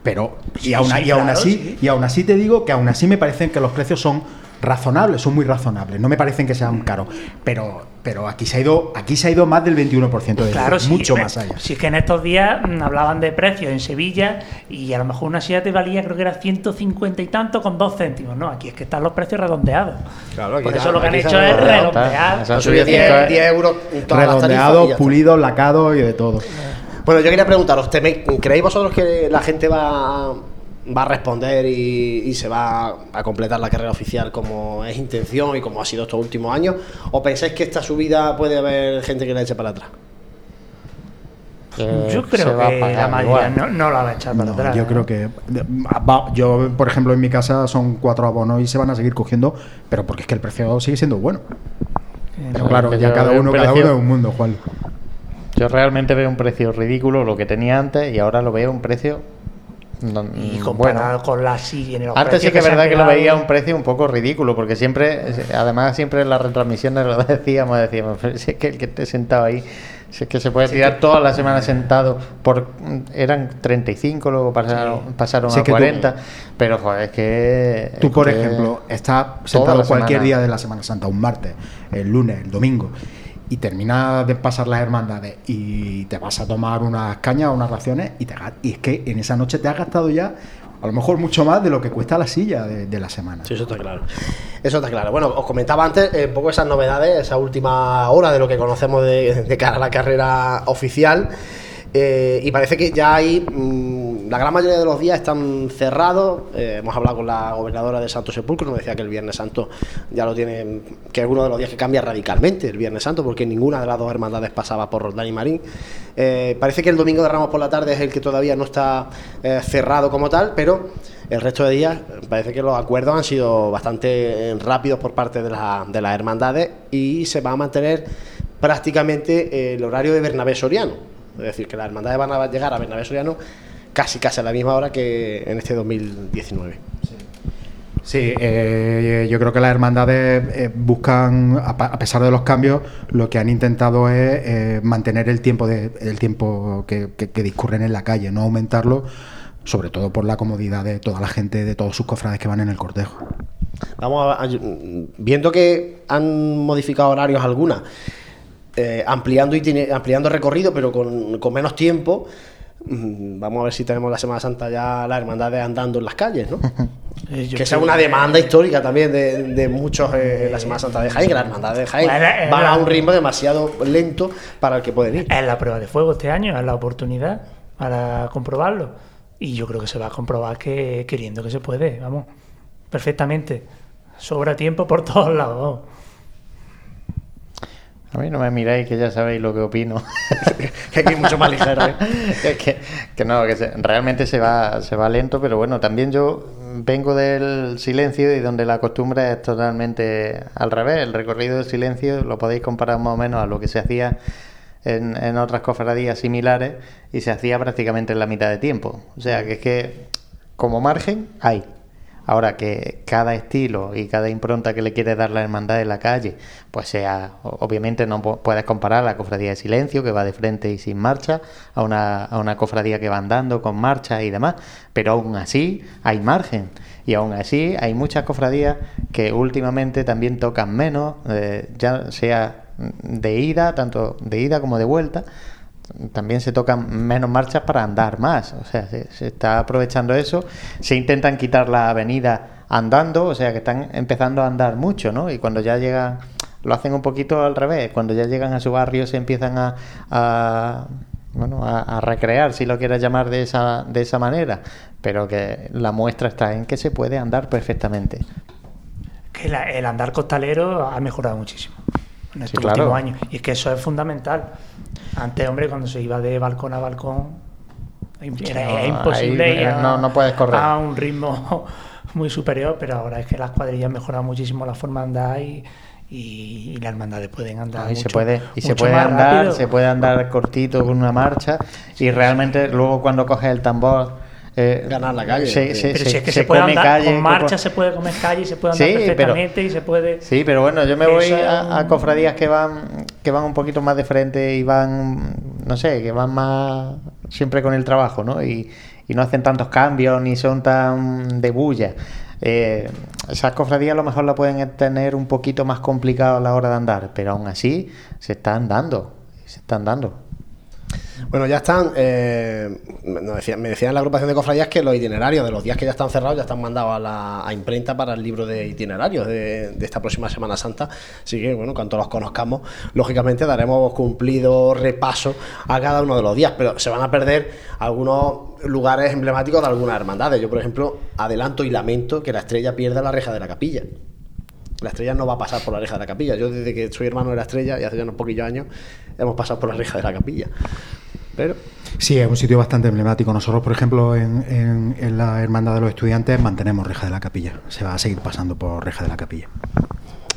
Pero, y aún, sí, y aún claro, así, sí. y aún así te digo que aún así me parecen que los precios son razonables, son muy razonables. No me parecen que sean caros. Pero, pero aquí se ha ido, aquí se ha ido más del 21% de Claro, sí, mucho eh, más allá. Si es que en estos días mm, hablaban de precios en Sevilla y a lo mejor una silla te valía, creo que era 150 y tanto con dos céntimos. No, aquí es que están los precios redondeados. Claro, aquí Por está- eso lo que han hecho es redondeado. redondear. Se han Ha subido subido 10, cinco- 10 euros en todas las tarifas y de todo. Bueno, yo quería preguntaros, ¿teméis- ¿creéis vosotros que la gente va, va a responder y, y se va a completar la carrera oficial como es intención y como ha sido estos últimos años? ¿O pensáis que esta subida puede haber gente que la eche para atrás? que Yo creo va a que pagar la mayoría no, no la va a echar para No, atrás. yo ¿eh? creo que va- yo por ejemplo en mi casa son cuatro abonos y se van a seguir cogiendo pero porque es que el precio sigue siendo bueno pero claro ya cada uno cada uno es un mundo Juan Yo realmente veo un precio ridículo lo que tenía antes y ahora lo veo un precio Y bueno. comparado con la los Antes sí que es verdad que lo veía a un precio un poco ridículo, porque siempre, además siempre en las retransmisiones lo decíamos, decíamos, "Pero si es que el que esté sentado ahí, si es que se puede tirar toda la semana sentado, por eran 35, luego pasaron, pasaron Sí, a que tú- 40, pero joder, es que... tú por que ejemplo estás sentado cualquier semana. día de la Semana Santa un martes el lunes el domingo y terminas de pasar las hermandades y te vas a tomar unas cañas o unas raciones y, te, y es que en esa noche te has gastado ya a lo mejor mucho más de lo que cuesta la silla de, de la semana Sí, eso está claro. Eso está claro. Bueno, os comentaba antes eh, un poco esas novedades, esa última hora de lo que conocemos de, de cara a la carrera oficial. Eh, y parece que ya hay. mm, la gran mayoría de los días están cerrados. Eh, hemos hablado con la gobernadora de Santo Sepulcro, nos decía que el Viernes Santo ya lo tiene. que es uno de los días que cambia radicalmente el Viernes Santo, porque ninguna de las dos hermandades pasaba por Roldán y Marín. Eh, parece que el domingo de Ramos por la tarde es el que todavía no está eh, cerrado como tal, pero el resto de días parece que los acuerdos han sido bastante rápidos por parte de, de las hermandades y se va a mantener prácticamente el horario de Bernabé Soriano. Es decir, que las hermandades van a llegar a Bernabé Soriano casi casi a la misma hora que en este 2019. Sí, eh, yo creo que las hermandades eh, buscan, a, pesar de los cambios, lo que han intentado es eh, mantener el tiempo, de, el tiempo que, que- que discurren en la calle, no aumentarlo, sobre todo por la comodidad de toda la gente, de todos sus cofrades que van en el cortejo. Vamos a, a- viendo que han modificado horarios algunas, ampliando ampliando recorrido, pero con, con menos tiempo. Mm, Vamos a ver si tenemos la Semana Santa ya las hermandades andando en las calles, ¿no? Eh, yo que esa es creo una demanda histórica también de, de muchos eh, en la Semana Santa de Jaén, que las hermandades de Jaén Bueno, van la- a un ritmo demasiado lento para el que pueden ir. Es la prueba de fuego este año, es la oportunidad para comprobarlo. Y yo creo que se va a comprobar que queriendo que se puede, vamos, perfectamente. sobra tiempo por todos lados. A mí no me miráis que ya sabéis lo que opino. que aquí es mucho más ligero. ¿eh? que, que, no, que se, realmente se va, se va lento, pero bueno, también yo vengo del silencio y donde la costumbre es totalmente al revés. El recorrido del silencio lo podéis comparar más o menos a lo que se hacía en, en otras cofradías similares y se hacía prácticamente en la mitad de tiempo. O sea, que es que como margen hay. Ahora que cada estilo y cada impronta que le quiere dar la hermandad en la calle, pues sea, obviamente no puedes comparar la cofradía de silencio que va de frente y sin marcha a una, a una cofradía que va andando con marcha y demás, pero aún así hay margen. Y aún así hay muchas cofradías que últimamente también tocan menos, eh, ya sea de ida, tanto de ida como de vuelta, también se tocan menos marchas para andar más. O sea, se, está aprovechando eso. Se intentan quitar la avenida andando, o sea que están empezando a andar mucho, ¿no? Y cuando ya llegan, lo hacen un poquito al revés. Cuando ya llegan a su barrio se empiezan a, bueno, a, a, recrear, si lo quieres llamar de esa, de esa manera. Pero que la muestra está en que se puede andar perfectamente. Que la, el andar costalero ha mejorado muchísimo en estos sí, claro. años. Y es que eso es fundamental. Antes, hombre, cuando se iba de balcón a balcón, era, no, era imposible ahí, ir a, no, no puedes correr. a un ritmo muy superior, pero ahora es que las cuadrillas han mejorado muchísimo la forma de andar y, y, y las hermandades pueden andar. Ah, y mucho, se puede, y se mucho puede más andar, rápido. se puede andar cortito con una marcha y realmente luego cuando coges el tambor eh, ganar la calle. Se, se, pero se, si es que se se, puede come andar calle, con marcha, como- se puede comer calle, se puede andar Sí, pero- perfectamente y se puede. Sí, pero bueno, yo me Eso voy a, cofradías que van que van un poquito más de frente y van, no sé, que van más siempre con el trabajo, ¿no? Y, y no hacen tantos cambios ni son tan de bulla. Eh, esas cofradías a lo mejor la pueden tener un poquito más complicado a la hora de andar, pero aún así se están dando, se están dando. Bueno, ya están. eh, me decían, en la agrupación de cofradías que los itinerarios de los días que ya están cerrados ya están mandados a la imprenta para el libro de itinerarios de, de esta próxima Semana Santa. Así que, bueno, cuando los conozcamos, lógicamente daremos cumplido repaso a cada uno de los días, pero se van a perder algunos lugares emblemáticos de algunas hermandades. Yo, por ejemplo, adelanto y lamento que la estrella pierda la reja de la capilla. La estrella no va a pasar por la reja de la capilla. Yo desde que soy hermano de la estrella y hace ya unos poquillos años hemos pasado por la reja de la capilla. Pero Sí, es un sitio bastante emblemático. Nosotros, por ejemplo, en, en- en la Hermandad de los Estudiantes mantenemos Reja de la Capilla. Se va a seguir pasando por Reja de la Capilla.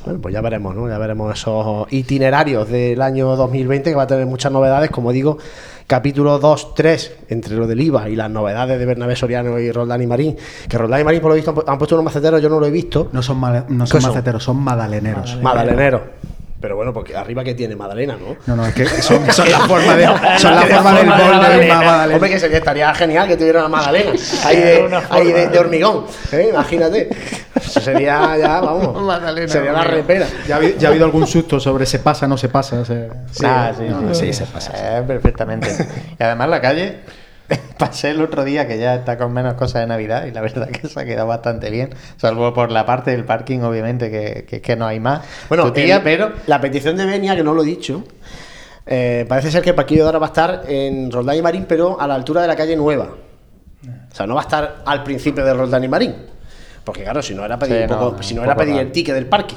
Bueno, pues ya veremos, ¿no? Ya veremos esos itinerarios del año 2020 que va a tener muchas novedades, como digo, capítulo 2, 3, entre lo del IVA y las novedades de Bernabé Soriano y Roldán y Marín, que Roldán y Marín por lo visto han puesto unos maceteros, yo no lo he visto. No son, ma- no ¿Qué son son? maceteros, son madaleneros. Madaleneros. Pero bueno, porque arriba que tiene Madalena, ¿no? No, no, es que son, son la forma de, son la forma del de bol de Madalena. Hombre, que sería, estaría genial que tuviera una Magdalena ahí de, ahí de, hormigón. ¿eh? Imagínate. Eso sería ya, vamos. Sería la repera. Ya ha, habido, ya ha habido algún susto sobre se pasa, no se pasa. se- Ah, sí, no, sí, sí, se pasa. Eh, perfectamente. Y además la calle, pasé el otro día que ya está con menos cosas de Navidad y la verdad que se ha quedado bastante bien, salvo por la parte del parking, obviamente, que, que, que no hay más. Bueno, tía, el- pero la petición de Benia, que no lo he dicho, eh, parece ser que el parquillo de ahora va a estar en Roldán y Marín, pero a la altura de la calle Nueva. O sea, no va a estar al principio de Roldán y Marín. Porque claro, si no era pedir, Sí, un poco- no, si no era pedir el ticket del parque.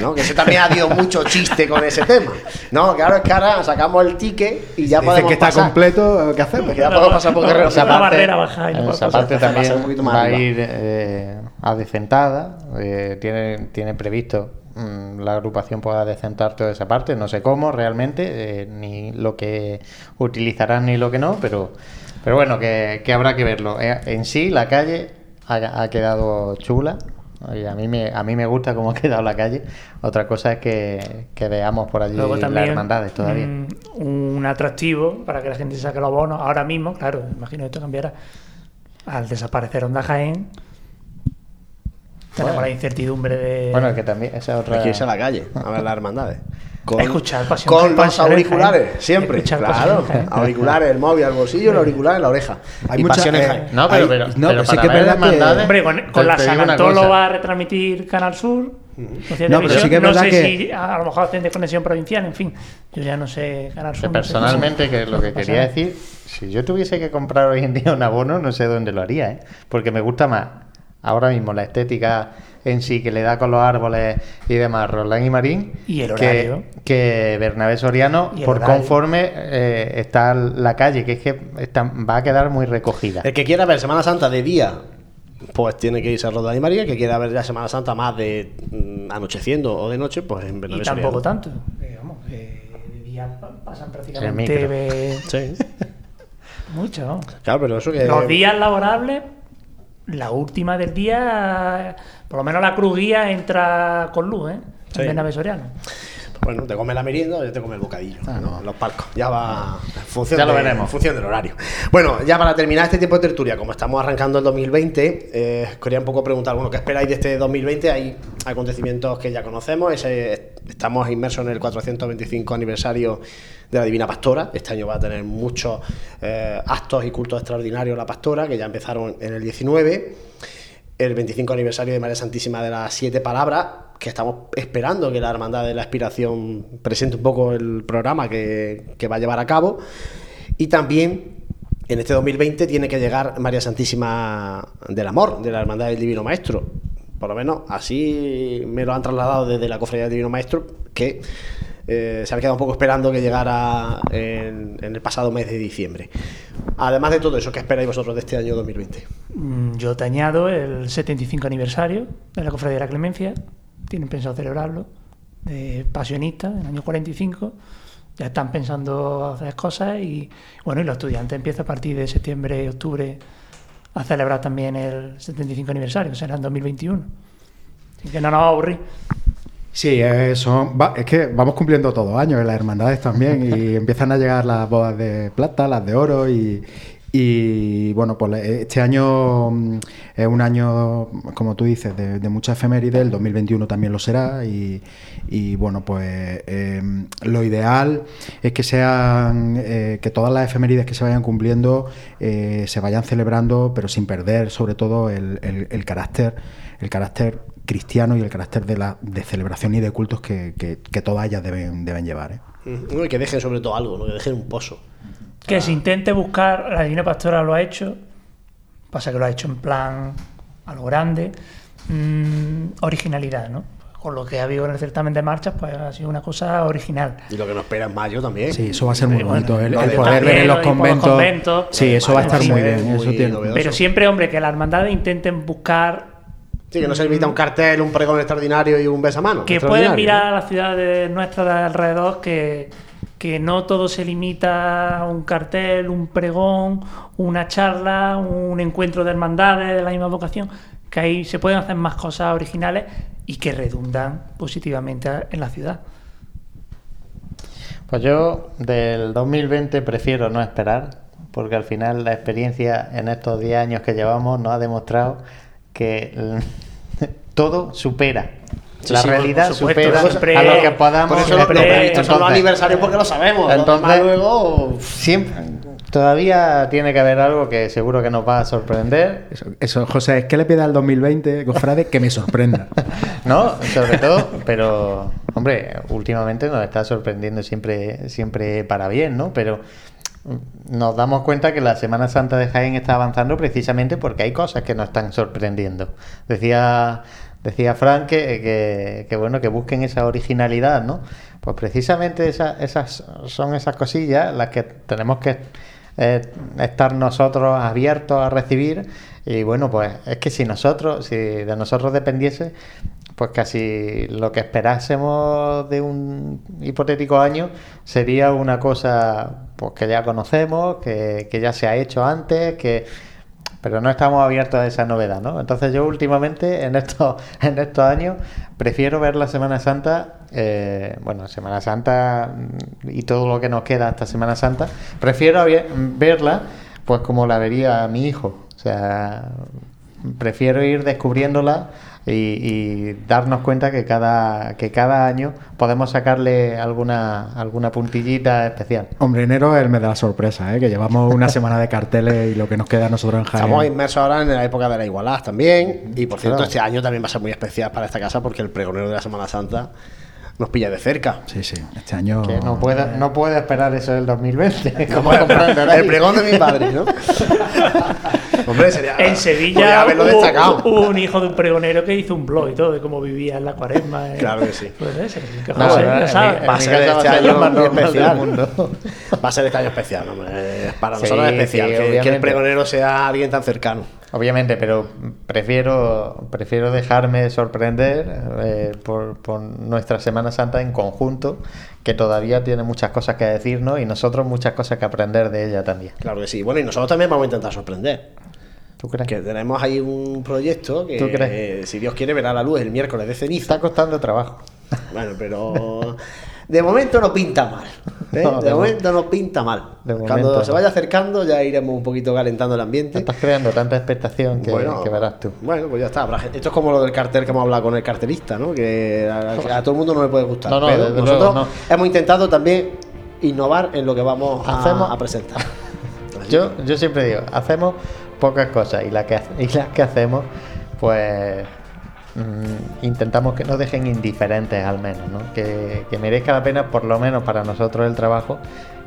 ¿no? Que ese también ha habido mucho chiste con ese tema. No, claro, es que ahora sacamos el ticket y ya Dicen podemos que está pasar. completo, ¿qué hacemos? Que ya podemos pasar por No, Guerrero esa barrera baja y esa parte también un va a ir eh, adecentada. eh, tiene, tiene previsto mm, la agrupación pueda adecentar toda esa parte. No sé cómo realmente, eh, ni lo que utilizarán ni lo que no, pero, pero bueno, que, que habrá que verlo. Eh, en sí, la calle ha, ha quedado chula. y a mí me a mí me gusta cómo ha quedado la calle. Otra cosa es que, que veamos por allí Luego las hermandades todavía. mm, un atractivo para que la gente saque los bonos. Ahora mismo, claro, imagino que esto cambiará. Al desaparecer Onda Jaén, tenemos Bueno. la incertidumbre de. Bueno, que también esa es otra. Hay que irse a la calle a ver las hermandades. Escuchar Pasión con los auriculares, Jaén. siempre. Escuchar Claro, auriculares, el móvil al bolsillo, el auricular en la oreja. Hay y mucha- Pasión en eh. No, pero, Hay- pero, no, pero sí para que es ver verdad que- hermandades, Hombre, con, con te- la te digo San una Antón lo va a retransmitir Canal Sur. No, sé, No, pero sí que es no verdad sé que- si a lo mejor hacen de conexión provincial, en fin. Yo ya no sé no sé qué personalmente, que lo que quería decir, si yo tuviese que comprar hoy en día un abono, no sé dónde lo haría, ¿eh? Porque me gusta más ahora mismo la estética en sí que le da con los árboles y demás Roland y Marín Y el horario. que Bernabé Soriano por horario. conforme eh, está la calle que es que está- va a quedar muy recogida El que quiera ver Semana Santa de día, pues tiene que irse a Roda y María. El que quiera ver la Semana Santa más de mm, anocheciendo o de noche, pues en Bernabé Y tampoco Soriano. tanto. Eh, vamos, eh, de día pa- pasan El prácticamente Sí. mucho. Claro, pero eso que. Los días laborables, la última del día, por lo menos la cruz guía entra con luz, ¿eh? Sí. En Soriano. Bueno, te come la merienda o ya te come el bocadillo. ¿no? En Los palcos. Ya va. En función Ya lo de- veremos. En función del horario. Bueno, ya para terminar este tiempo de tertulia, como estamos arrancando el 2020, eh, quería un poco preguntar, bueno, ¿qué esperáis de este 2020? Hay acontecimientos que ya conocemos. ese- estamos inmersos en el 425 aniversario de la Divina Pastora. Este año va a tener muchos eh, actos y cultos extraordinarios la Pastora, que ya empezaron en el 19 el 25 aniversario de María Santísima de las Siete Palabras, que estamos esperando que la Hermandad de la Aspiración presente un poco el programa que, que va a llevar a cabo. Y también en este 2020 tiene que llegar María Santísima del Amor, de la Hermandad del Divino Maestro. Por lo menos así me lo han trasladado desde la Cofradía del Divino Maestro, que eh, se han quedado un poco esperando que llegara en, el pasado mes de diciembre. Además de todo eso, ¿qué esperáis vosotros de este año 2020? Mm, Yo te añado el 75 aniversario de la Cofradía de la Clemencia. Tienen pensado celebrarlo. De pasionista, en el año 45. Ya están pensando hacer cosas y bueno, y los estudiantes empiezan a partir de septiembre octubre a celebrar también el 75 aniversario, que será en 2021. Así que no nos aburrir. Sí, eh, son- va- es que vamos cumpliendo todos años en las hermandades también y empiezan a llegar las bodas de plata, las de oro y, y, bueno, pues este año mm, es un año, como tú dices, de, de mucha efeméride, el 2021 también lo será y, y, bueno, pues eh, lo ideal es que sean, eh, que todas las efemérides que se vayan cumpliendo eh, se vayan celebrando, pero sin perder sobre todo el, el- el carácter, el carácter cristiano y el carácter de, la, de celebración y de cultos que, que- que todas ellas deben, deben llevar. ¿eh? No, y que dejen sobre todo algo, ¿no? que dejen un pozo. Que se intente buscar, la Divina Pastora lo ha hecho, pasa que lo ha hecho en plan a lo grande, mm, originalidad, ¿no? Con lo que ha habido en el certamen de marchas, pues ha sido una cosa original. Y lo que nos espera en mayo también. Sí, eso va a ser muy Bueno, bonito. El, poder ver en los conventos. Sí, eso va a estar muy bien. muy Eso tiene. Pero siempre, hombre, que las hermandades intenten buscar Sí, que no se evita un cartel, un pregón extraordinario y un besamano. que pueden mirar a las ciudades nuestras de alrededor que, que no todo se limita a un cartel, un pregón, una charla, un encuentro de hermandades de la misma vocación, que ahí se pueden hacer más cosas originales y que redundan positivamente en la ciudad. Pues yo del 2020 prefiero no esperar, porque al final la experiencia en estos 10 años que llevamos nos ha demostrado que todo supera. Sí, la sí, realidad supuesto, supera siempre- a lo que podamos. Por eso lo, lo son los Entonces- aniversarios porque lo sabemos. Entonces, luego. siempre, todavía tiene que haber algo que seguro que nos va a sorprender. Eso, eso, José, es que le pida al 2020, cofrade, que me sorprenda. ¿No? Sobre todo, pero, hombre, últimamente nos está sorprendiendo siempre, siempre para bien, ¿no? Pero nos damos cuenta que la Semana Santa de Jaén está avanzando precisamente porque hay cosas que nos están sorprendiendo. Decía, decía Frank que, que, bueno, que busquen esa originalidad, ¿no? Pues precisamente esa- esas son esas cosillas las que tenemos que eh, estar nosotros abiertos a recibir y bueno pues es que si nosotros si de nosotros dependiese pues casi lo que esperásemos de un hipotético año sería una cosa pues que ya conocemos que, ya se ha hecho antes que pero no estamos abiertos a esa novedad, ¿no? Entonces yo últimamente en estos en estos años prefiero ver la Semana Santa, eh, bueno, Semana Santa mm, y todo lo que nos queda hasta Semana Santa, prefiero verla pues como la vería mi hijo, o sea, prefiero ir descubriéndola y, y darnos cuenta que cada que cada año podemos sacarle alguna alguna puntillita especial. Hombre, enero es el mes de la sorpresa, ¿eh? que llevamos una semana de carteles y lo que nos queda a nosotros en Jaén. Estamos inmersos ahora en la época de la igualdad también. Y por cierto, Claro. este año también va a ser muy especial para esta casa porque el pregonero de la Semana Santa nos pilla de cerca. Sí, sí. Este año. Que no puede, no puede esperar eso del 2020. como. El pregón de mi padre, ¿no? Hombre, sería. En Sevilla haberlo hubo, destacado. hubo un hijo de un pregonero que hizo un blog y todo de cómo vivía en la cuaresma. eh. Claro que sí. Que No, José, no, sabes. mi- Va a ser este año más especial. mundo. Va a ser este año especial, hombre. Para Sí, nosotros es especial. sí, que- que, el pregonero sea alguien tan cercano. Obviamente, pero prefiero, prefiero dejarme sorprender eh, por, por nuestra Semana Santa en conjunto, que todavía tiene muchas cosas que decirnos y nosotros muchas cosas que aprender de ella también. Claro que sí. Bueno, y nosotros también vamos a intentar sorprender. ¿Tú crees? Que tenemos ahí un proyecto que, ¿Tú crees? eh, si Dios quiere, verá la luz el miércoles de ceniza. Está costando trabajo. Bueno, pero de momento no pinta mal. ¿eh? No, de, de momento no pinta mal. de Cuando momento se vaya acercando ya iremos un poquito calentando el ambiente. Estás creando tanta expectación que, Bueno, que verás tú. Bueno, pues ya está. Esto es como lo del cartel que hemos hablado con el cartelista, ¿no? Que a, a todo el mundo no le puede gustar. No, no, pero nosotros luego, hemos intentado también innovar en lo que vamos a, Hacemos- a presentar. Yo, yo siempre digo, hacemos pocas cosas y las que, las que hacemos, pues mm, intentamos que nos dejen indiferentes al menos, ¿no? que, merezca la pena por lo menos para nosotros el trabajo,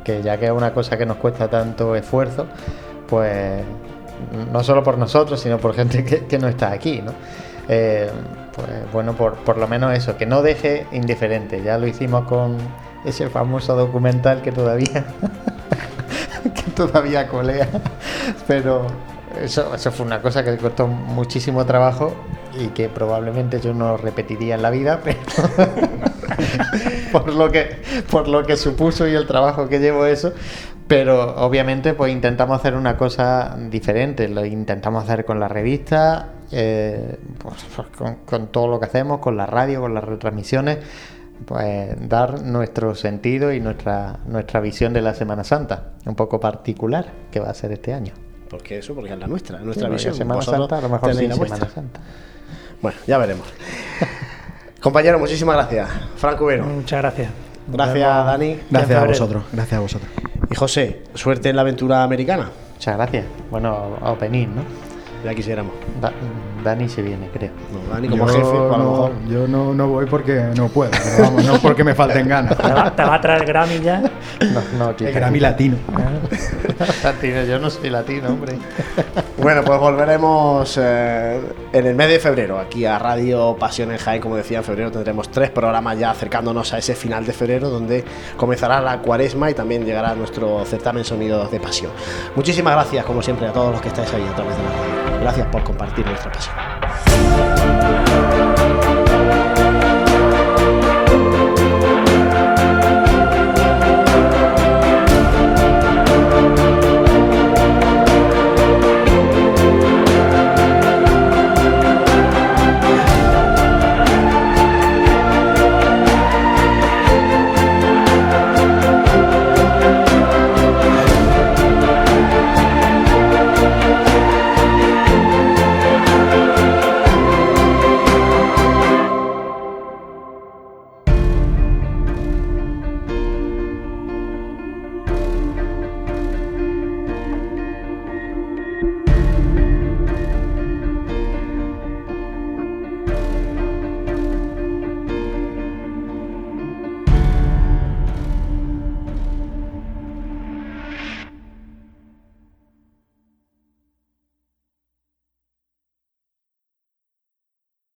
que ya que es una cosa que nos cuesta tanto esfuerzo, pues no solo por nosotros, sino por gente que, no está aquí. Eh, pues bueno, por, por lo menos eso, que no deje indiferente. Ya lo hicimos con ese famoso documental que todavía que todavía colea. Pero eso, fue una cosa que costó muchísimo trabajo y que probablemente yo no repetiría en la vida, pero por lo que por lo que supuso y el trabajo que llevo eso. Pero obviamente pues intentamos hacer una cosa diferente, lo intentamos hacer con la revista, eh, pues, pues, con, con todo lo que hacemos, con la radio, con las retransmisiones, pues dar nuestro sentido y nuestra, nuestra visión de la Semana Santa, un poco particular que va a ser este año. Porque eso, porque es la nuestra, es nuestra Sí, visión. Semana Santa, a lo mejor sí, la Semana. Santa. Bueno, ya veremos. Compañero, muchísimas gracias. Franco Vero. Muchas gracias. Gracias, Dani. Gracias a vosotros, gracias a vosotros. Y José, suerte en la aventura americana. Muchas gracias. Bueno, a venir, ¿no? Ya quisiéramos. Da- Dani se viene, creo. No, Dani como yo jefe, a lo no, mejor. yo no, no voy porque no puedo, pero vamos, no porque me falten ganas. Te va, te va a traer Grammy ya. No, no, El quita, Grammy latino. Latino, yo no soy latino, hombre. Bueno, pues volveremos eh, en el mes de febrero aquí a Radio Pasión en Jaén. Como decía, en febrero tendremos tres programas ya acercándonos a ese final de febrero donde comenzará la cuaresma y también llegará nuestro certamen Sonidos de Pasión. Muchísimas gracias, como siempre, a todos los que estáis ahí a través de la radio. Gracias por compartir nuestra pasión. Thank you.